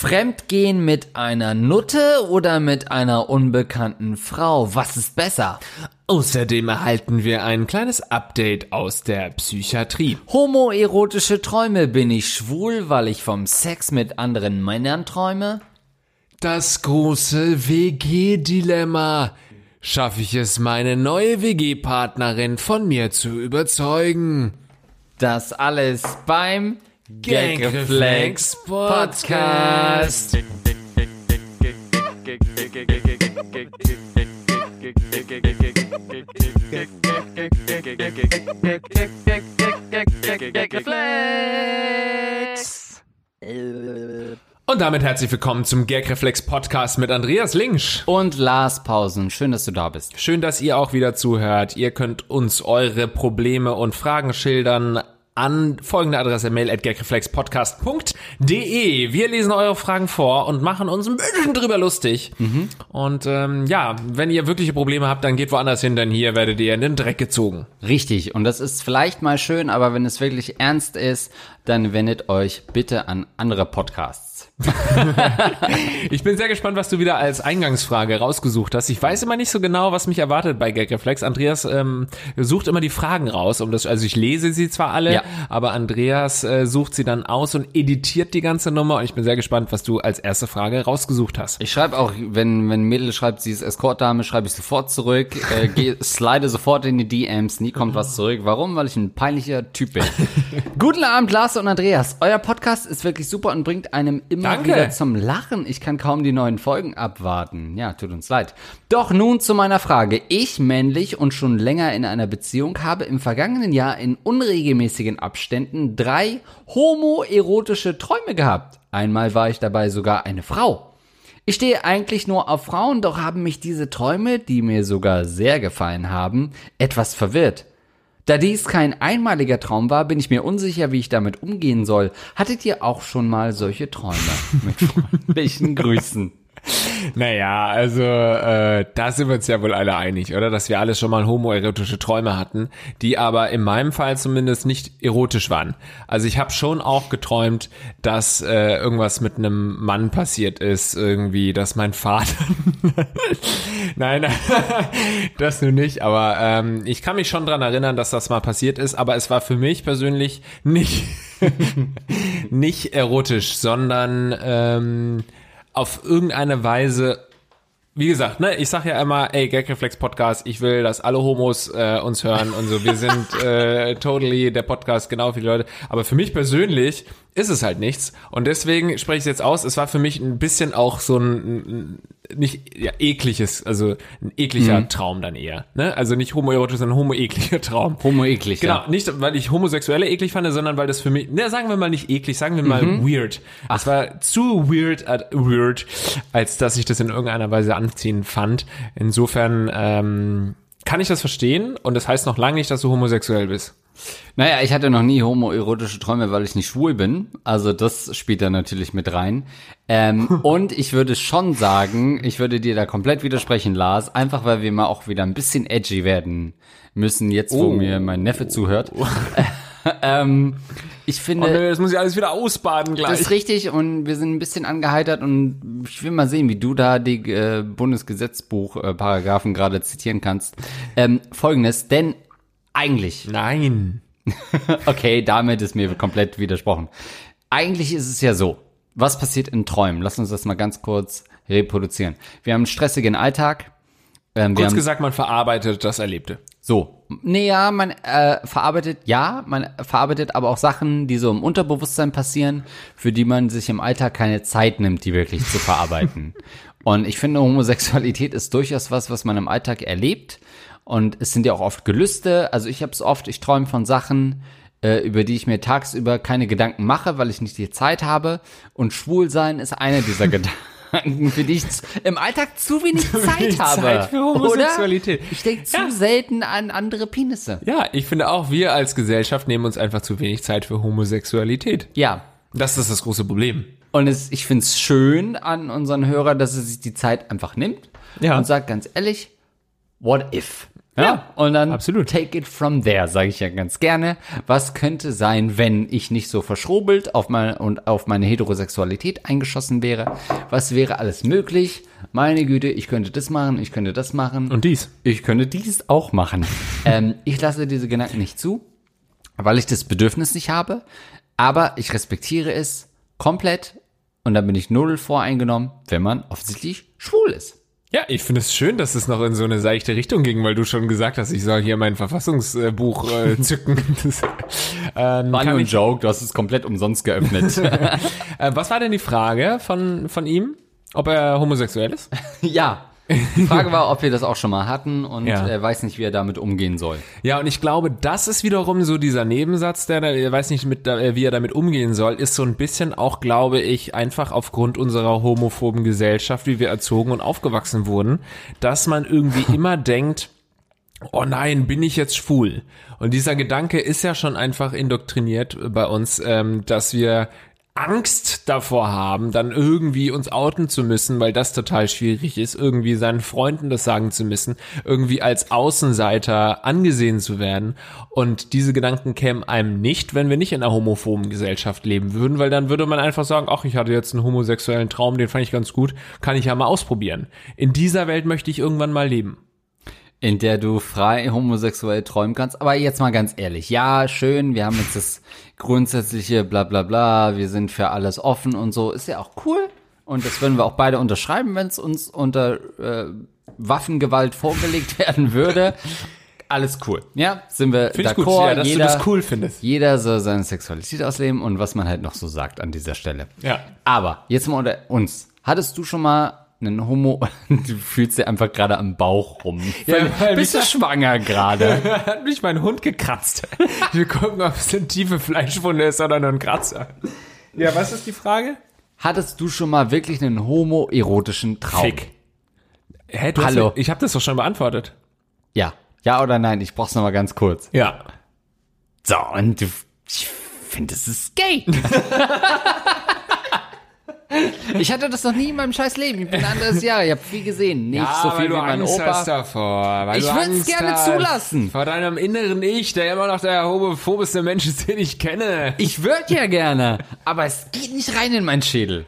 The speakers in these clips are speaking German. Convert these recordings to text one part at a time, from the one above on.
Fremdgehen mit einer Nutte oder mit einer unbekannten Frau? Was ist besser? Außerdem erhalten wir ein kleines Update aus der Psychiatrie. Homoerotische Träume. Bin ich schwul, weil ich vom Sex mit anderen Männern träume? Das große WG-Dilemma. Schaffe ich es, meine neue WG-Partnerin von mir zu überzeugen? Das alles beim Gagreflex Podcast. Und damit herzlich willkommen zum Gagreflex Podcast mit Andreas Linksch. Und Lars Pausen. Schön, dass du da bist. Schön, dass ihr auch wieder zuhört. Ihr könnt uns eure Probleme und Fragen schildern an folgende Adresse mail. Wir lesen eure Fragen vor und machen uns ein bisschen drüber lustig. Mhm. Und ähm, ja, wenn ihr wirkliche Probleme habt, dann geht woanders hin, denn hier werdet ihr in den Dreck gezogen. Richtig. Und das ist vielleicht mal schön, aber wenn es wirklich ernst ist, dann wendet euch bitte an andere Podcasts. ich bin sehr gespannt, was du wieder als Eingangsfrage rausgesucht hast. Ich weiß immer nicht so genau, was mich erwartet bei Gagreflex. Andreas ähm, sucht immer die Fragen raus, um das, also ich lese sie zwar alle, ja. aber Andreas äh, sucht sie dann aus und editiert die ganze Nummer. Und ich bin sehr gespannt, was du als erste Frage rausgesucht hast. Ich schreibe auch, wenn wenn Mädel schreibt, sie ist Escortdame, schreibe ich sofort zurück, äh, geh, slide sofort in die DMs, nie kommt was zurück. Warum? Weil ich ein peinlicher Typ bin. Guten Abend, Lars und Andreas. Euer Podcast ist wirklich super und bringt einem immer Danke. wieder zum Lachen. Ich kann kaum die neuen Folgen abwarten. Ja, tut uns leid. Doch nun zu meiner Frage. Ich, männlich und schon länger in einer Beziehung, habe im vergangenen Jahr in unregelmäßigen Abständen drei homoerotische Träume gehabt. Einmal war ich dabei sogar eine Frau. Ich stehe eigentlich nur auf Frauen, doch haben mich diese Träume, die mir sogar sehr gefallen haben, etwas verwirrt. Da dies kein einmaliger Traum war, bin ich mir unsicher, wie ich damit umgehen soll. Hattet ihr auch schon mal solche Träume? Mit freundlichen Grüßen. Naja, also äh, da sind wir uns ja wohl alle einig, oder? Dass wir alle schon mal homoerotische Träume hatten, die aber in meinem Fall zumindest nicht erotisch waren. Also ich habe schon auch geträumt, dass äh, irgendwas mit einem Mann passiert ist, irgendwie, dass mein Vater... Nein, das nur nicht, aber ähm, ich kann mich schon dran erinnern, dass das mal passiert ist, aber es war für mich persönlich nicht, nicht erotisch, sondern... Ähm, auf irgendeine Weise wie gesagt, ne, ich sag ja immer, ey, Gagreflex Podcast, ich will, dass alle Homos äh, uns hören und so. Wir sind äh, totally der Podcast genau für die Leute. Aber für mich persönlich ist es halt nichts. Und deswegen spreche ich es jetzt aus. Es war für mich ein bisschen auch so ein, nicht ja, ekliges, also ein ekliger mhm. Traum dann eher. Ne? Also nicht homoerotisch, sondern homo-ekliger Traum. Homo-eklig, Genau, ja. nicht, weil ich Homosexuelle eklig fand, sondern weil das für mich, ne, sagen wir mal nicht eklig, sagen wir mal mhm. weird. Es war zu weird, at weird, als dass ich das in irgendeiner Weise anziehen fand. Insofern ähm, kann ich das verstehen und das heißt noch lange nicht, dass du homosexuell bist. Naja, ich hatte noch nie homoerotische Träume, weil ich nicht schwul bin. Also das spielt da natürlich mit rein. Ähm, und ich würde schon sagen, ich würde dir da komplett widersprechen, Lars, einfach weil wir mal auch wieder ein bisschen edgy werden müssen, jetzt wo oh. mir mein Neffe zuhört. ähm, ich finde. Oh, nee, das muss ich alles wieder ausbaden gleich. Das ist richtig und wir sind ein bisschen angeheitert und ich will mal sehen, wie du da die äh, Bundesgesetzbuch-Paragraphen äh, gerade zitieren kannst. Ähm, Folgendes, denn eigentlich. Nein. okay, damit ist mir komplett widersprochen. Eigentlich ist es ja so. Was passiert in Träumen? Lass uns das mal ganz kurz reproduzieren. Wir haben einen stressigen Alltag. Ähm, kurz haben, gesagt, man verarbeitet das Erlebte. So. Nee, ja, man äh, verarbeitet, ja, man verarbeitet aber auch Sachen, die so im Unterbewusstsein passieren, für die man sich im Alltag keine Zeit nimmt, die wirklich zu verarbeiten. Und ich finde, Homosexualität ist durchaus was, was man im Alltag erlebt und es sind ja auch oft Gelüste. Also ich habe es oft, ich träume von Sachen, äh, über die ich mir tagsüber keine Gedanken mache, weil ich nicht die Zeit habe. Und Schwulsein ist einer dieser Gedanken, für die ich im Alltag zu wenig zu Zeit wenig habe. Zeit für Homosexualität. Oder? Ich denke zu ja. selten an andere Penisse. Ja, ich finde auch, wir als Gesellschaft nehmen uns einfach zu wenig Zeit für Homosexualität. Ja. Das ist das große Problem. Und es, ich finde es schön an unseren Hörer, dass er sich die Zeit einfach nimmt ja. und sagt ganz ehrlich, what if? Ja, und dann absolut. take it from there, sage ich ja ganz gerne. Was könnte sein, wenn ich nicht so verschrobelt auf mein, und auf meine Heterosexualität eingeschossen wäre? Was wäre alles möglich? Meine Güte, ich könnte das machen, ich könnte das machen. Und dies. Ich könnte dies auch machen. ähm, ich lasse diese Gedanken nicht zu, weil ich das Bedürfnis nicht habe. Aber ich respektiere es komplett und da bin ich null voreingenommen, wenn man offensichtlich schwul ist. Ja, ich finde es schön, dass es noch in so eine seichte Richtung ging, weil du schon gesagt hast, ich soll hier mein Verfassungsbuch äh, zücken. Das, ähm, War nur ein Joke, du hast es komplett umsonst geöffnet. äh, was war denn die Frage von, von ihm? Ob er homosexuell ist? ja. Die Frage war, ob wir das auch schon mal hatten und Ja. er weiß nicht, wie er damit umgehen soll. Ja, und ich glaube, das ist wiederum so dieser Nebensatz, der, da- er weiß nicht, mit, äh, wie er damit umgehen soll, ist so ein bisschen auch, glaube ich, einfach aufgrund unserer homophoben Gesellschaft, wie wir erzogen und aufgewachsen wurden, dass man irgendwie immer denkt, oh nein, bin ich jetzt schwul? Und dieser Gedanke ist ja schon einfach indoktriniert bei uns, ähm, dass wir Angst davor haben, dann irgendwie uns outen zu müssen, weil das total schwierig ist, irgendwie seinen Freunden das sagen zu müssen, irgendwie als Außenseiter angesehen zu werden. Und diese Gedanken kämen einem nicht, wenn wir nicht in einer homophoben Gesellschaft leben würden, weil dann würde man einfach sagen, ach, ich hatte jetzt einen homosexuellen Traum, den fand ich ganz gut, kann ich ja mal ausprobieren. In dieser Welt möchte ich irgendwann mal leben. In der du frei homosexuell träumen kannst. Aber jetzt mal ganz ehrlich, ja, schön, wir haben jetzt das grundsätzliche bla bla bla, wir sind für alles offen und so, ist ja auch cool. Und das würden wir auch beide unterschreiben, wenn es uns unter äh, Waffengewalt vorgelegt werden würde. Alles cool. Ja, sind wir Finde ich gut, ja, dass jeder, du das cool findest. Jeder soll seine Sexualität ausleben und was man halt noch so sagt an dieser Stelle. Ja. Aber jetzt mal unter uns. Hattest du schon mal einen Homo, du fühlst dir einfach gerade am Bauch rum. Ja, Bist du schwanger gerade? hat mich mein Hund gekratzt. Wir gucken, ob es eine tiefe Fleischwunde ist oder nur ein Kratzer. Ja, was ist die Frage? Hattest du schon mal wirklich einen homoerotischen Traum? Fick. Hä, du Hallo. Hast, ich habe das doch schon beantwortet. Ja. Ja oder nein? Ich brauch's noch mal ganz kurz. Ja. So, und du, ich finde, es ist gay. Ich hatte das noch nie in meinem scheiß Leben. Ich bin ein anderes Jahr. Ich habe viel gesehen. Nicht so viel wie mein Opa. davor. Weil Ich würd's Angst gerne hast zulassen. Vor deinem inneren Ich, der immer noch der homophobeste Mensch ist, den ich kenne. Ich würde ja gerne, aber es geht nicht rein in meinen Schädel.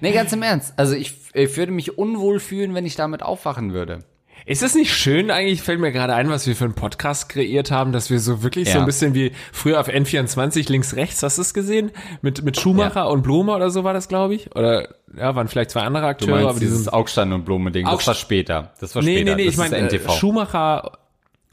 Nee, ganz im Ernst. Also ich, ich würde mich unwohl fühlen, wenn ich damit aufwachen würde. Ist es nicht schön eigentlich, fällt mir gerade ein, was wir für einen Podcast kreiert haben, dass wir so wirklich so Ja. ein bisschen wie früher auf N24 links, rechts, hast du es gesehen? Mit, mit Schumacher und Blume oder so war das, glaube ich? Oder, ja, waren vielleicht zwei andere Du Akteure, meinst aber die dieses Augstein und Blume-Ding. Das war später. Das war Nee, später. nee, nee, das ich meine, äh. Schumacher,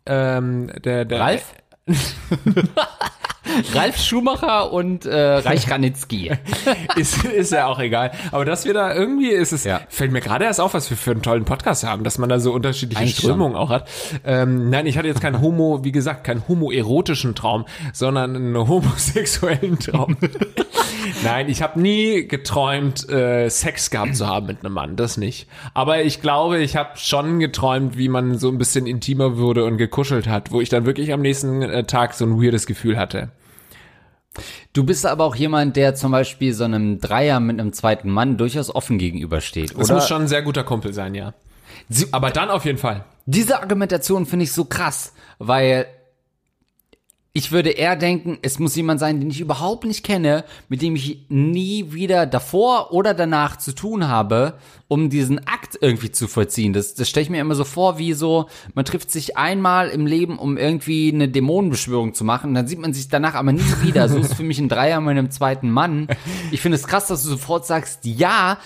ähm, der, der. Ralf? Ralf Schumacher und äh, Reich Ranitzky. ist, ist ja auch egal. Aber dass wir da irgendwie ist es, Ja. fällt mir gerade erst auf, was wir für einen tollen Podcast haben, dass man da so unterschiedliche Eigentlich Strömungen auch hat. Ähm, nein, ich hatte jetzt keinen Homo, wie gesagt, keinen homoerotischen Traum, sondern einen homosexuellen Traum. nein, ich habe nie geträumt, äh, Sex gehabt zu haben mit einem Mann, das nicht. Aber ich glaube, ich habe schon geträumt, wie man so ein bisschen intimer wurde und gekuschelt hat, wo ich dann wirklich am nächsten äh, Tag so ein weirdes Gefühl hatte. Du bist aber auch jemand, der zum Beispiel so einem Dreier mit einem zweiten Mann durchaus offen gegenübersteht, Das oder? muss schon ein sehr guter Kumpel sein, ja. Aber dann auf jeden Fall. Diese Argumentation finde ich so krass, weil ich würde eher denken, es muss jemand sein, den ich überhaupt nicht kenne, mit dem ich nie wieder davor oder danach zu tun habe, um diesen Akt irgendwie zu vollziehen. Das, das stelle ich mir immer so vor, wie so, man trifft sich einmal im Leben, um irgendwie eine Dämonenbeschwörung zu machen, dann sieht man sich danach aber nie wieder. So ist für mich ein Dreier mit einem zweiten Mann. Ich finde es krass, dass du sofort sagst, ja,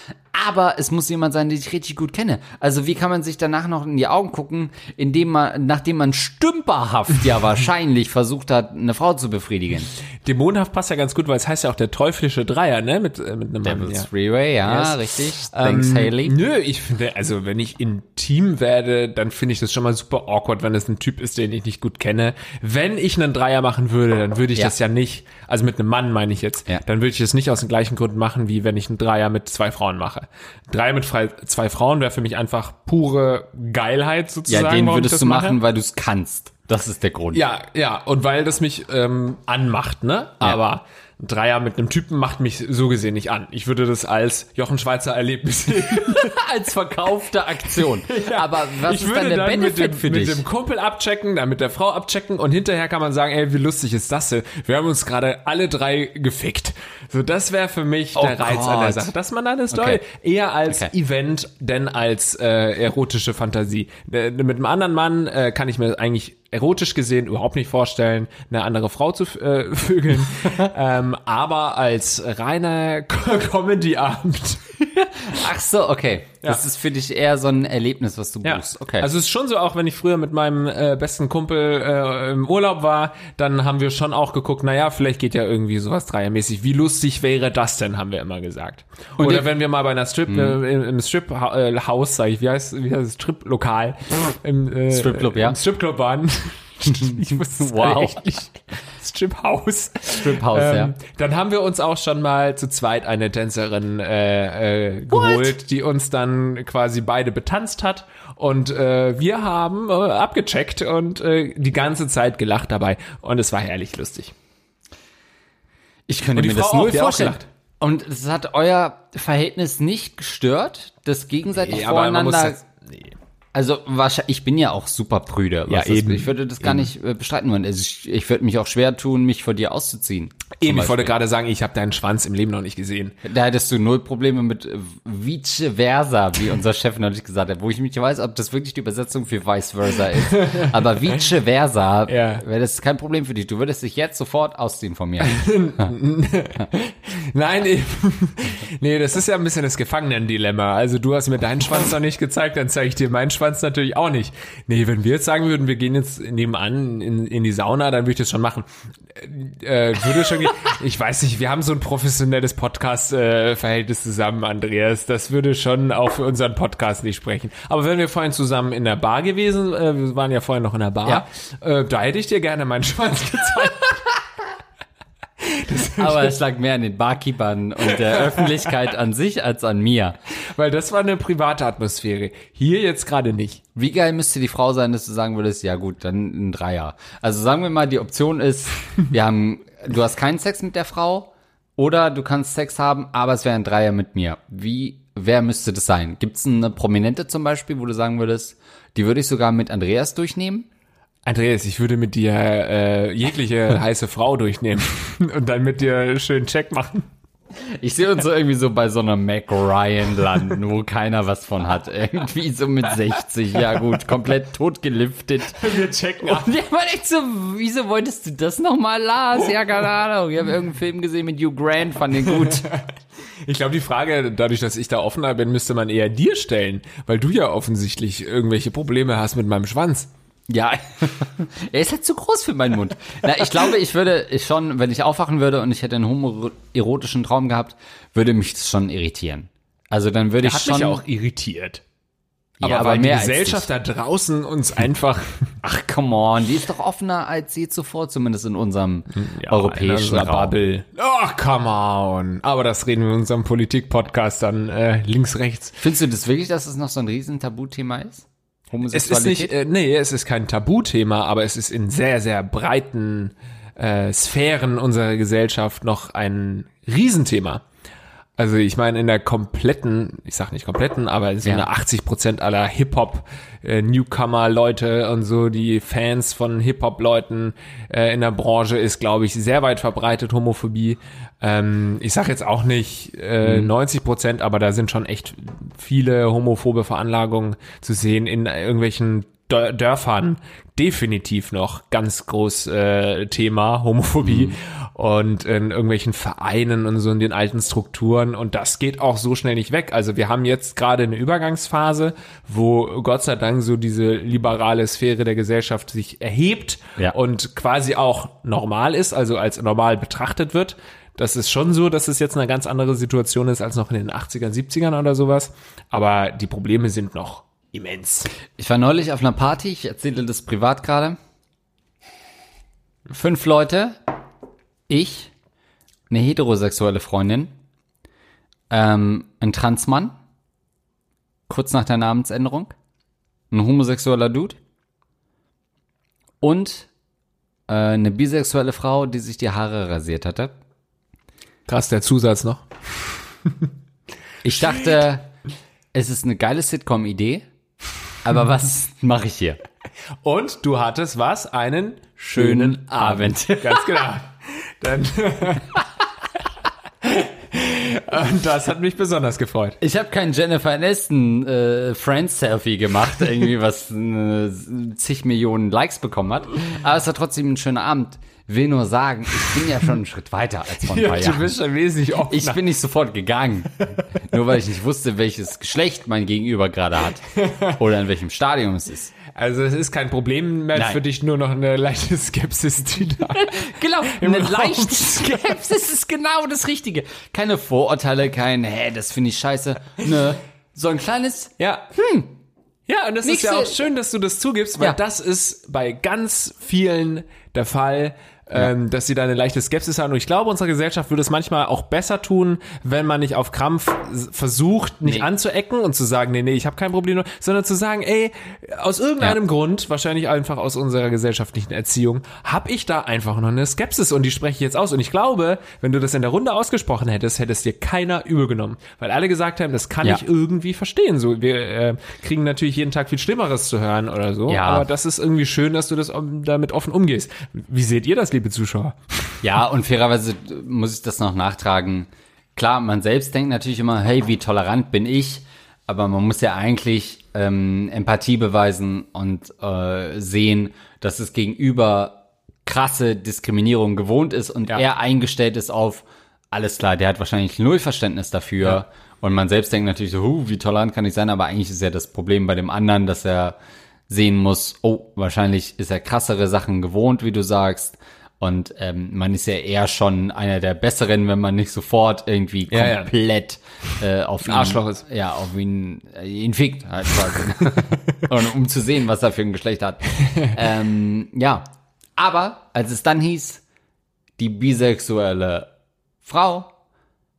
aber es muss jemand sein, den ich richtig gut kenne. Also wie kann man sich danach noch in die Augen gucken, indem man, nachdem man stümperhaft ja wahrscheinlich versucht hat, eine Frau zu befriedigen. Dämonenhaft passt ja ganz gut, weil es heißt ja auch der teuflische Dreier, ne? Mit, äh, mit einem Mann. Devil's Ja. Freeway, ja, Yes. richtig. Thanks, Haley. Nö, ich finde, also wenn ich intim werde, dann finde ich das schon mal super awkward, wenn es ein Typ ist, den ich nicht gut kenne. Wenn ich einen Dreier machen würde, dann würde ich Ja. das ja nicht, also mit einem Mann meine ich jetzt, Ja. dann würde ich das nicht aus den gleichen Gründen machen, wie wenn ich einen Dreier mit zwei Frauen mache. Dreier mit zwei Frauen wäre für mich einfach pure Geilheit sozusagen. Ja, den würdest du mache. machen, weil du es kannst. Das ist der Grund. Ja, ja, und weil das mich ähm, anmacht, ne? Aber Ein Dreier mit einem Typen macht mich so gesehen nicht an. Ich würde das als Jochen Schweizer Erlebnis sehen. Als verkaufte Aktion. Aber was ich ist würde dann der dann mit Benefit dem, für mit dich? dem Kumpel abchecken, dann mit der Frau abchecken und hinterher kann man sagen, ey, wie lustig ist das denn? Wir haben uns gerade alle drei gefickt. So, das wäre für mich Oh der Reiz an der. Sache. Dass man dann eine Story Okay. eher als Okay. Event, denn als äh, erotische Fantasie. Äh, mit einem anderen Mann äh, kann ich mir eigentlich erotisch gesehen überhaupt nicht vorstellen, eine andere Frau zu äh, vögeln. ähm, aber als reiner Comedy-Abend. Ach so, okay. Das ist für dich eher so ein Erlebnis, was du Ja. buchst. Okay. Also es ist schon so, auch wenn ich früher mit meinem äh, besten Kumpel äh, im Urlaub war, dann haben wir schon auch geguckt, naja, vielleicht geht ja irgendwie sowas dreiermäßig. Wie lustig wäre das denn, haben wir immer gesagt. Oder ihr- wenn wir mal bei einer Strip, Mhm. äh, im, im Strip-Haus, sag ich, wie heißt, wie heißt es, Strip-Lokal, im äh, Stripclub, ja. Im Stripclub waren. ich wusste wow. echt nicht. Strip-Haus. Striphaus, ja. Ähm, dann haben wir uns auch schon mal zu zweit eine Tänzerin äh, äh, geholt, die uns dann quasi beide betanzt hat. Und äh, wir haben äh, abgecheckt und äh, die ganze Zeit gelacht dabei. Und es war herrlich lustig. Ich könnte mir das Frau hat auch vorstellen. Und es hat euer Verhältnis nicht gestört, das gegenseitig voreinander. das, nee. Also wahrscheinlich, ich bin ja auch super prüde. Ja, das- eben. Ich würde das gar nicht äh, bestreiten wollen. Also ich, ich würde mich auch schwer tun, mich vor dir auszuziehen. Eben, ich wollte gerade sagen, ich habe deinen Schwanz im Leben noch nicht gesehen. Da hättest du null Probleme mit äh, vice versa, wie unser Chef neulich gesagt hat, wo ich nicht weiß, ob das wirklich die Übersetzung für vice versa ist. Aber vice versa Ja. wäre das kein Problem für dich. Du würdest dich jetzt sofort ausziehen von mir. Nein, eben. nee, das ist ja ein bisschen das Gefangenendilemma. Also du hast mir deinen Schwanz noch nicht gezeigt, dann zeige ich dir meinen Schwanz natürlich auch nicht. Nee, wenn wir jetzt sagen würden, wir gehen jetzt nebenan in, in die Sauna, dann würde ich das schon machen. Äh, würde schon. Ich weiß nicht, wir haben so ein professionelles Podcast-Verhältnis zusammen, Andreas. Das würde schon auch für unseren Podcast nicht sprechen. Aber wenn wir vorhin zusammen in der Bar gewesen, äh, wir waren ja vorhin noch in der Bar, Ja. äh, da hätte ich dir gerne meinen Schwanz gezeigt. Aber es lag mehr an den Barkeepern und der Öffentlichkeit an sich als an mir. Weil das war eine private Atmosphäre. Hier jetzt gerade nicht. Wie geil müsste die Frau sein, dass du sagen würdest, ja gut, dann ein Dreier. Also sagen wir mal, die Option ist, wir haben, du hast keinen Sex mit der Frau oder du kannst Sex haben, aber es wäre ein Dreier mit mir. Wie, wer müsste das sein? Gibt es eine Prominente zum Beispiel, wo du sagen würdest, die würde ich sogar mit Andreas durchnehmen? Andreas, ich würde mit dir äh, jegliche heiße Frau durchnehmen und dann mit dir schönen Check machen. Ich sehe uns so irgendwie so bei so einer Mac Ryan landen, wo keiner was von hat. Irgendwie so mit 60, ja gut, komplett totgeliftet. Wir checken Und der war echt so, wieso wolltest du das nochmal, Lars? Ja, keine Ahnung. Ich habe irgendeinen Film gesehen mit Hugh Grant, fand den gut. Ich glaube, die Frage, dadurch, dass ich da offener bin, müsste man eher dir stellen, weil du ja offensichtlich irgendwelche Probleme hast mit meinem Schwanz. Ja, er ist halt zu groß für meinen Mund. Na, ich glaube, ich würde ich schon, wenn ich aufwachen würde und ich hätte einen homoerotischen Traum gehabt, würde mich das schon irritieren. Also dann würde ich Hat schon. mich ja auch irritiert. Ja, aber, aber weil die Gesellschaft da draußen uns einfach Ach, come on, die ist doch offener als je zuvor, zumindest in unserem Ja, europäischen in Raum. Bubble. Ach, come on. Aber das reden wir in unserem Politik-Podcast dann äh, links, rechts. Findest du das wirklich, dass es noch so ein riesen Tabuthema ist? Es ist Homosexualität? nicht, äh, nee, es ist kein Tabuthema, aber es ist in sehr, sehr breiten äh, Sphären unserer Gesellschaft noch ein Riesenthema. Also ich meine, in der kompletten, ich sag nicht kompletten, aber so Ja. eine 80 Prozent aller Hip-Hop äh, und so, die Fans von Hip-Hop-Leuten äh, in der Branche ist, glaube ich, sehr weit verbreitet, Homophobie. Ähm, ich sag jetzt auch nicht äh, 90 Prozent, aber da sind schon echt viele homophobe Veranlagungen zu sehen in irgendwelchen Dör- Dörfern definitiv noch ganz groß äh, Thema Homophobie und in irgendwelchen Vereinen und so in den alten Strukturen und das geht auch so schnell nicht weg. Also wir haben jetzt gerade eine Übergangsphase, wo Gott sei Dank so diese liberale Sphäre der Gesellschaft sich erhebt Ja. und quasi auch normal ist, also als normal betrachtet wird. Das ist schon so, dass es jetzt eine ganz andere Situation ist als noch in den 80ern, 70ern oder sowas. Aber die Probleme sind noch immens. Ich war neulich auf einer Party, ich erzähle das privat gerade. Fünf Leute, ich, eine heterosexuelle Freundin, ähm, ein Transmann, kurz nach der Namensänderung, ein homosexueller Dude und äh, eine bisexuelle Frau, die sich die Haare rasiert hatte. Krass, der Zusatz noch. Ich dachte, es ist eine geile Sitcom-Idee, aber was mache ich hier? Und du hattest was? Einen schönen Abend. Ganz genau. Dann Und das hat mich besonders gefreut. Ich habe kein Jennifer Aniston äh, Friends-Selfie gemacht, irgendwie was äh, zig Millionen Likes bekommen hat. Aber es war trotzdem ein schöner Abend. Will nur sagen, ich bin ja schon einen Schritt weiter als vor ein paar du Jahren. bist schon wesentlich offener. Ich bin nicht sofort gegangen. Nur weil ich nicht wusste, welches Geschlecht mein Gegenüber gerade hat. Oder in welchem Stadium es ist. Also es ist kein Problem mehr Nein. für dich, nur noch eine leichte Skepsis, die da. Genau, eine Raum leichte Skepsis ist genau das Richtige. Keine Vorurteile, kein, hä, das finde ich scheiße. Nö, so ein kleines, Ja. Ja, und es ist Nächste- ja auch schön, dass du das zugibst, weil Ja. das ist bei ganz vielen der Fall, ähm, dass sie da eine leichte Skepsis haben. Und ich glaube, unsere Gesellschaft würde es manchmal auch besser tun, wenn man nicht auf Krampf versucht, nicht Nee. anzuecken und zu sagen, nee, nee, ich habe kein Problem, sondern zu sagen, ey, aus irgendeinem Ja. Grund, wahrscheinlich einfach aus unserer gesellschaftlichen Erziehung, habe ich da einfach noch eine Skepsis und die spreche ich jetzt aus. Und ich glaube, wenn du das in der Runde ausgesprochen hättest, hätte es dir keiner übel genommen. Weil alle gesagt haben, das kann Ja. ich irgendwie verstehen. So, wir äh, kriegen natürlich jeden Tag viel Schlimmeres zu hören oder so. Ja. Aber das ist irgendwie schön, dass du das um, damit offen umgehst. Wie seht ihr das, liebe Zuschauer? Ja, und fairerweise muss ich das noch nachtragen. Klar, man selbst denkt natürlich immer, hey, wie tolerant bin ich? Aber man muss ja eigentlich ähm, Empathie beweisen und äh, sehen, dass es gegenüber krasse Diskriminierung gewohnt ist und Ja. er eingestellt ist auf, alles klar, der hat wahrscheinlich null Verständnis dafür. Ja. Und man selbst denkt natürlich so, huh, wie tolerant kann ich sein? Aber eigentlich ist ja das Problem bei dem anderen, dass er sehen muss, oh, wahrscheinlich ist er krassere Sachen gewohnt, wie du sagst. Und ähm, man ist ja eher schon einer der Besseren, wenn man nicht sofort irgendwie Ja, ja. komplett äh, auf ihn, Arschloch ist. Ja, auf ihn, äh, ihn fickt halt quasi. Und um zu sehen, was er für ein Geschlecht hat. ähm, ja, aber als es dann hieß, die bisexuelle Frau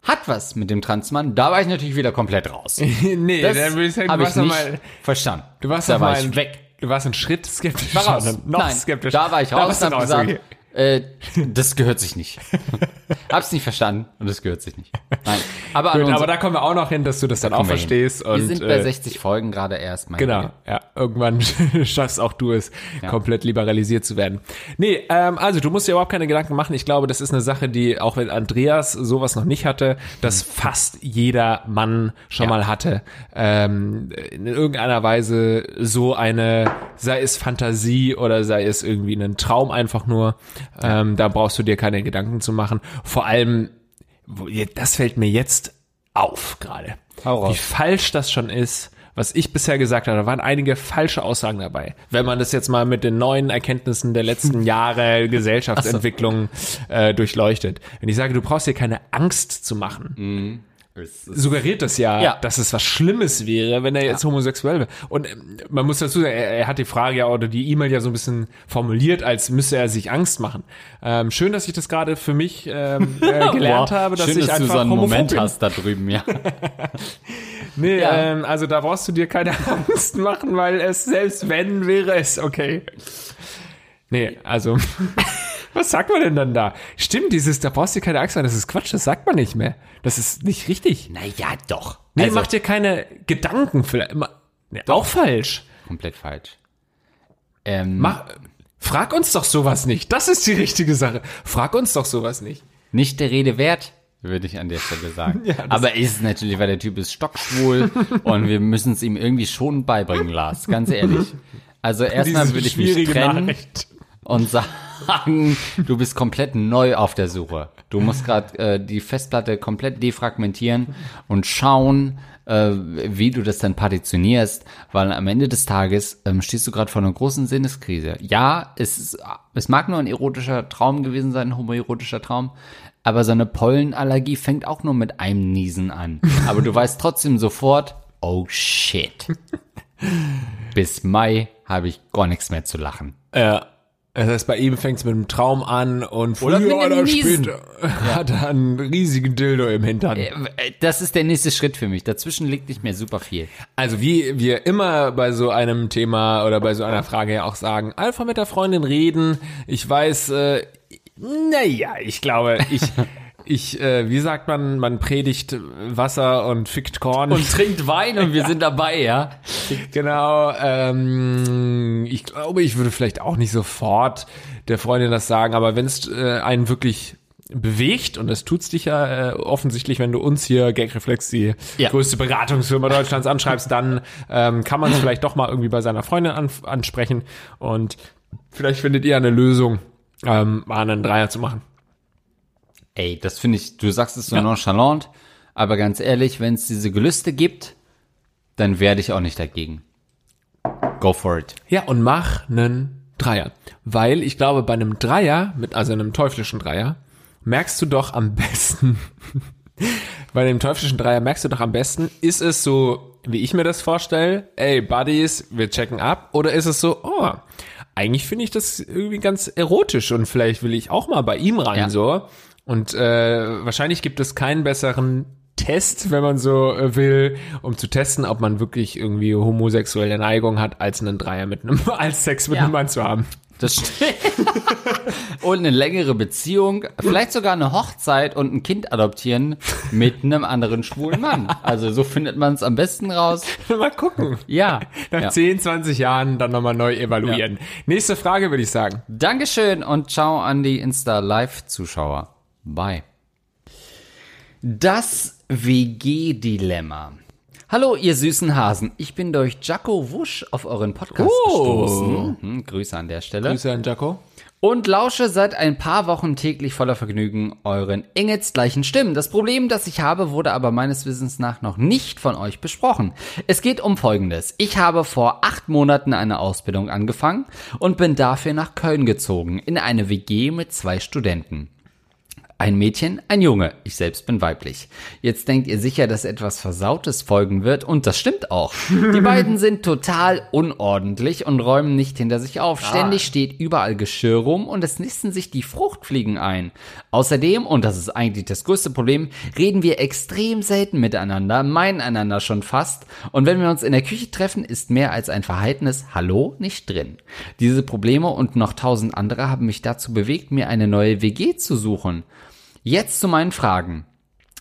hat was mit dem Transmann, da war ich natürlich wieder komplett raus. nee, Das dann würde ich sagen, habe du ich warst noch nicht mal, verstanden. du warst da war mal ich weg. Du warst einen Schritt skeptisch. War raus. noch Nein, skeptisch. Da war ich Da raus warst und du raus, gesagt, okay. Äh, das gehört sich nicht. Hab's nicht verstanden und das gehört sich nicht. Nein. Aber, Gut, aber da kommen wir auch noch hin, dass du das dann auch wir hin. verstehst. Und, wir sind bei äh, 60 Folgen gerade erst. Mein Genau, ja. Irgendwann schaffst auch du es, komplett liberalisiert zu werden. Nee, ähm, also du musst dir überhaupt keine Gedanken machen. Ich glaube, das ist eine Sache, die, auch wenn Andreas sowas noch nicht hatte, das fast jeder Mann schon. Ja. mal hatte. Ähm, in irgendeiner Weise so eine, sei es Fantasie oder sei es irgendwie ein Traum einfach nur. Ähm, da brauchst du dir keine Gedanken zu machen. Vor allem, das fällt mir jetzt auf gerade. Wie falsch das schon ist, was ich bisher gesagt habe. Da waren einige falsche Aussagen dabei. Wenn man das jetzt mal mit den neuen Erkenntnissen der letzten Jahre Gesellschaftsentwicklung äh, durchleuchtet. Wenn ich sage, du brauchst dir keine Angst zu machen, ist- suggeriert das ja, Ja. dass es was Schlimmes wäre, wenn er jetzt homosexuell wäre. Und ähm, man muss dazu sagen, er, er hat die Frage ja oder die E-Mail ja so ein bisschen formuliert, als müsse er sich Angst machen. Ähm, schön, dass ich das gerade für mich ähm, äh, gelernt habe, dass Schön, ich dass du einfach so einen Moment bin. hast da drüben, ja. Nee, Ja. ähm, also da brauchst du dir keine Angst machen, weil es selbst wenn wäre es okay. Nee, also was sagt man denn dann da? Stimmt, dieses, da brauchst du keine Angst machen, das ist Quatsch, das sagt man nicht mehr. Das ist nicht richtig. Naja, doch. Nee, also, mach dir keine Gedanken vielleicht. Ma- Nee, auch falsch. komplett falsch. Ähm, Mach, frag uns doch sowas nicht. Das ist die richtige Sache. Frag uns doch sowas nicht. Nicht der Rede wert, würde ich an der Stelle sagen. Aber ist natürlich, weil der Typ ist stockschwul und wir müssen es ihm irgendwie schon beibringen, Lars, ganz ehrlich. Also erstmal würde ich mich trennen Nachricht. und sagen, du bist komplett neu auf der Suche. Du musst gerade äh, die Festplatte komplett defragmentieren und schauen, äh, wie du das dann partitionierst, weil am Ende des Tages ähm, stehst du gerade vor einer großen Sinneskrise. Ja, es, ist, es mag nur ein erotischer Traum gewesen sein, ein homoerotischer Traum, aber so eine Pollenallergie fängt auch nur mit einem Niesen an. Aber du weißt trotzdem sofort, oh shit. Bis Mai habe ich gar nichts mehr zu lachen. Ja. Das heißt, bei ihm fängt es mit einem Traum an und Oder früher oder Niesen. später hat er einen riesigen Dildo im Hintern. Äh, Das ist der nächste Schritt für mich. Dazwischen liegt nicht mehr super viel. Also wie wir immer bei so einem Thema oder bei so einer Frage ja auch sagen, einfach mit der Freundin reden. Ich weiß, äh, naja, ich glaube, ich, Ich, äh, wie sagt man, man predigt Wasser und fickt Korn. Und trinkt Wein und wir sind dabei, ja. Genau, ähm, ich glaube, ich würde vielleicht auch nicht sofort der Freundin das sagen, aber wenn es äh, einen wirklich bewegt und das tut's dich ja äh, offensichtlich, wenn du uns hier Gagreflex, die Ja. größte Beratungsfirma Deutschlands anschreibst, dann ähm, kann man es vielleicht doch mal irgendwie bei seiner Freundin an, ansprechen und vielleicht findet ihr eine Lösung, ähm, mal einen Dreier zu machen. Ey, das finde ich, du sagst es so Ja. nonchalant, aber ganz ehrlich, wenn es diese Gelüste gibt, dann werde ich auch nicht dagegen. Go for it. Ja, und mach einen Dreier. Weil ich glaube, bei einem Dreier, mit, also einem teuflischen Dreier, merkst du doch am besten, bei dem teuflischen Dreier merkst du doch am besten, ist es so, wie ich mir das vorstelle, ey, Buddies, wir checken ab, oder ist es so, oh, eigentlich finde ich das irgendwie ganz erotisch und vielleicht will ich auch mal bei ihm rein, Ja. so. Und äh, wahrscheinlich gibt es keinen besseren Test, wenn man so äh, will, um zu testen, ob man wirklich irgendwie homosexuelle Neigung hat, als einen Dreier mit einem, als Sex mit Ja. einem Mann zu haben. Das stimmt. und eine längere Beziehung, vielleicht sogar eine Hochzeit und ein Kind adoptieren mit einem anderen schwulen Mann. Also so findet man es am besten raus. Mal gucken. Ja. Nach ja. 10, 20 Jahren dann nochmal neu evaluieren. Nächste Frage würde ich sagen. Dankeschön und ciao an die Insta-Live-Zuschauer. Bye. Das WG-Dilemma. Hallo, ihr süßen Hasen. Ich bin durch Jaco Wusch auf euren Podcast Oh. gestoßen. Hm, Grüße an der Stelle. Grüße an Jaco. Und lausche seit ein paar Wochen täglich voller Vergnügen euren engelsgleichen Stimmen. Das Problem, das ich habe, wurde aber meines Wissens nach noch nicht von euch besprochen. Es geht um Folgendes. Ich habe vor acht Monaten eine Ausbildung angefangen und bin dafür nach Köln gezogen, in eine WG mit zwei Studenten. Ein Mädchen, ein Junge. Ich selbst bin weiblich. Jetzt denkt ihr sicher, dass etwas Versautes folgen wird und das stimmt auch. Die beiden sind total unordentlich und räumen nicht hinter sich auf. Ständig steht überall Geschirr rum und es nisten sich die Fruchtfliegen ein. Außerdem, und das ist eigentlich das größte Problem, reden wir extrem selten miteinander, meinen einander schon fast und wenn wir uns in der Küche treffen, ist mehr als ein verhaltenes Hallo nicht drin. Diese Probleme und noch tausend andere haben mich dazu bewegt, mir eine neue WG zu suchen. Jetzt zu meinen Fragen.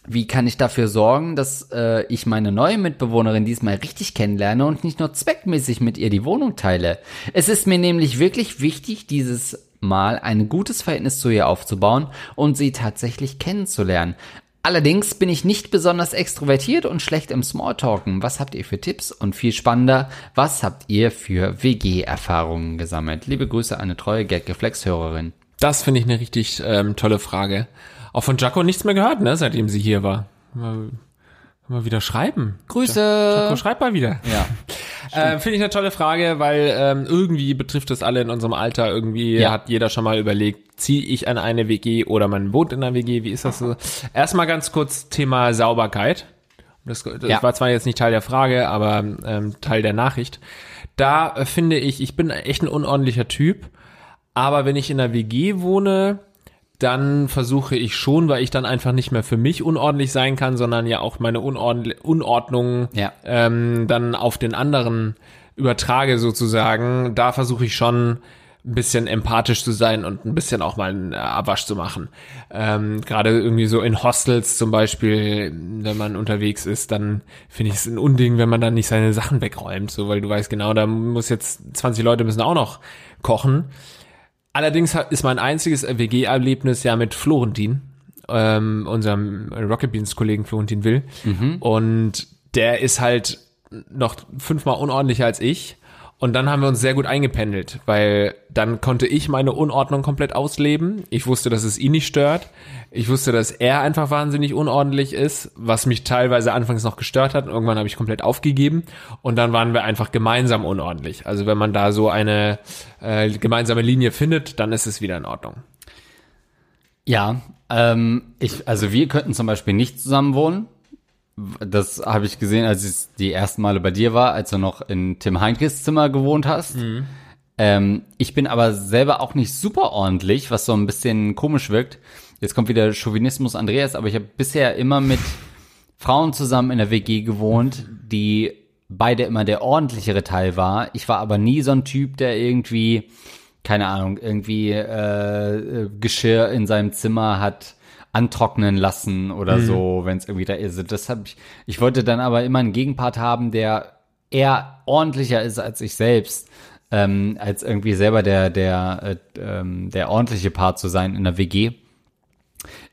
Wie kann ich dafür sorgen, dass äh, ich meine neue Mitbewohnerin diesmal richtig kennenlerne und nicht nur zweckmäßig mit ihr die Wohnung teile? Es ist mir nämlich wirklich wichtig, dieses Mal ein gutes Verhältnis zu ihr aufzubauen und sie tatsächlich kennenzulernen. Allerdings bin ich nicht besonders extrovertiert und schlecht im Smalltalken. Was habt ihr für Tipps? Und viel spannender, was habt ihr für WG-Erfahrungen gesammelt? Liebe Grüße, eine treue Gag-Reflex-Hörerin. Das finde ich eine richtig ähm, tolle Frage. Auch von Jaco nichts mehr gehört, ne, seitdem sie hier war. Mal, mal wieder schreiben. Grüße! Jaco, schreib mal wieder. Ja. Äh, Finde ich eine tolle Frage, weil ähm, irgendwie betrifft es alle in unserem Alter. Irgendwie Ja. hat jeder schon mal überlegt, ziehe ich an eine WG oder man wohnt in einer WG? Wie ist das so? Erstmal ganz kurz Thema Sauberkeit. Das, das Ja. war zwar jetzt nicht Teil der Frage, aber ähm, Teil der Nachricht. Da äh, finde ich, ich bin echt ein unordentlicher Typ, aber wenn ich in einer WG wohne, dann versuche ich schon, weil ich dann einfach nicht mehr für mich unordentlich sein kann, sondern ja auch meine Unordn Unordnung Ja. ähm, dann auf den anderen übertrage sozusagen. Da versuche ich schon ein bisschen empathisch zu sein und ein bisschen auch mal einen äh, Abwasch zu machen. Ähm, Gerade irgendwie so in Hostels zum Beispiel, wenn man unterwegs ist, dann finde ich es ein Unding, wenn man dann nicht seine Sachen wegräumt, so weil du weißt genau, da muss jetzt 20 Leute müssen auch noch kochen. Allerdings ist mein einziges WG-Erlebnis ja mit Florentin, ähm, unserem Rocket Beans Kollegen Florentin Will. Und der ist halt noch fünfmal unordentlicher als ich. Und dann haben wir uns sehr gut eingependelt, weil dann konnte ich meine Unordnung komplett ausleben. Ich wusste, dass es ihn nicht stört. Ich wusste, dass er einfach wahnsinnig unordentlich ist, was mich teilweise anfangs noch gestört hat. Irgendwann habe ich komplett aufgegeben. Und dann waren wir einfach gemeinsam unordentlich. Also wenn man da so eine äh, gemeinsame Linie findet, dann ist es wieder in Ordnung. Ja, ähm, ich, also wir könnten zum Beispiel nicht zusammen wohnen. Das habe ich gesehen, als ich die ersten Male bei dir war, als du noch in Tim Heinkes Zimmer gewohnt hast. Ähm, ich bin aber selber auch nicht super ordentlich, was so ein bisschen komisch wirkt. Jetzt kommt wieder Chauvinismus Andreas, aber ich habe bisher immer mit Frauen zusammen in der WG gewohnt, die beide immer der ordentlichere Teil war. Ich war aber nie so ein Typ, der irgendwie, keine Ahnung, irgendwie äh, Geschirr in seinem Zimmer hat antrocknen lassen oder so, wenn es irgendwie da ist. Das habe ich. Ich wollte dann aber immer einen Gegenpart haben, der eher ordentlicher ist als ich selbst, ähm, als irgendwie selber der der äh, ähm, der ordentliche Part zu sein in der WG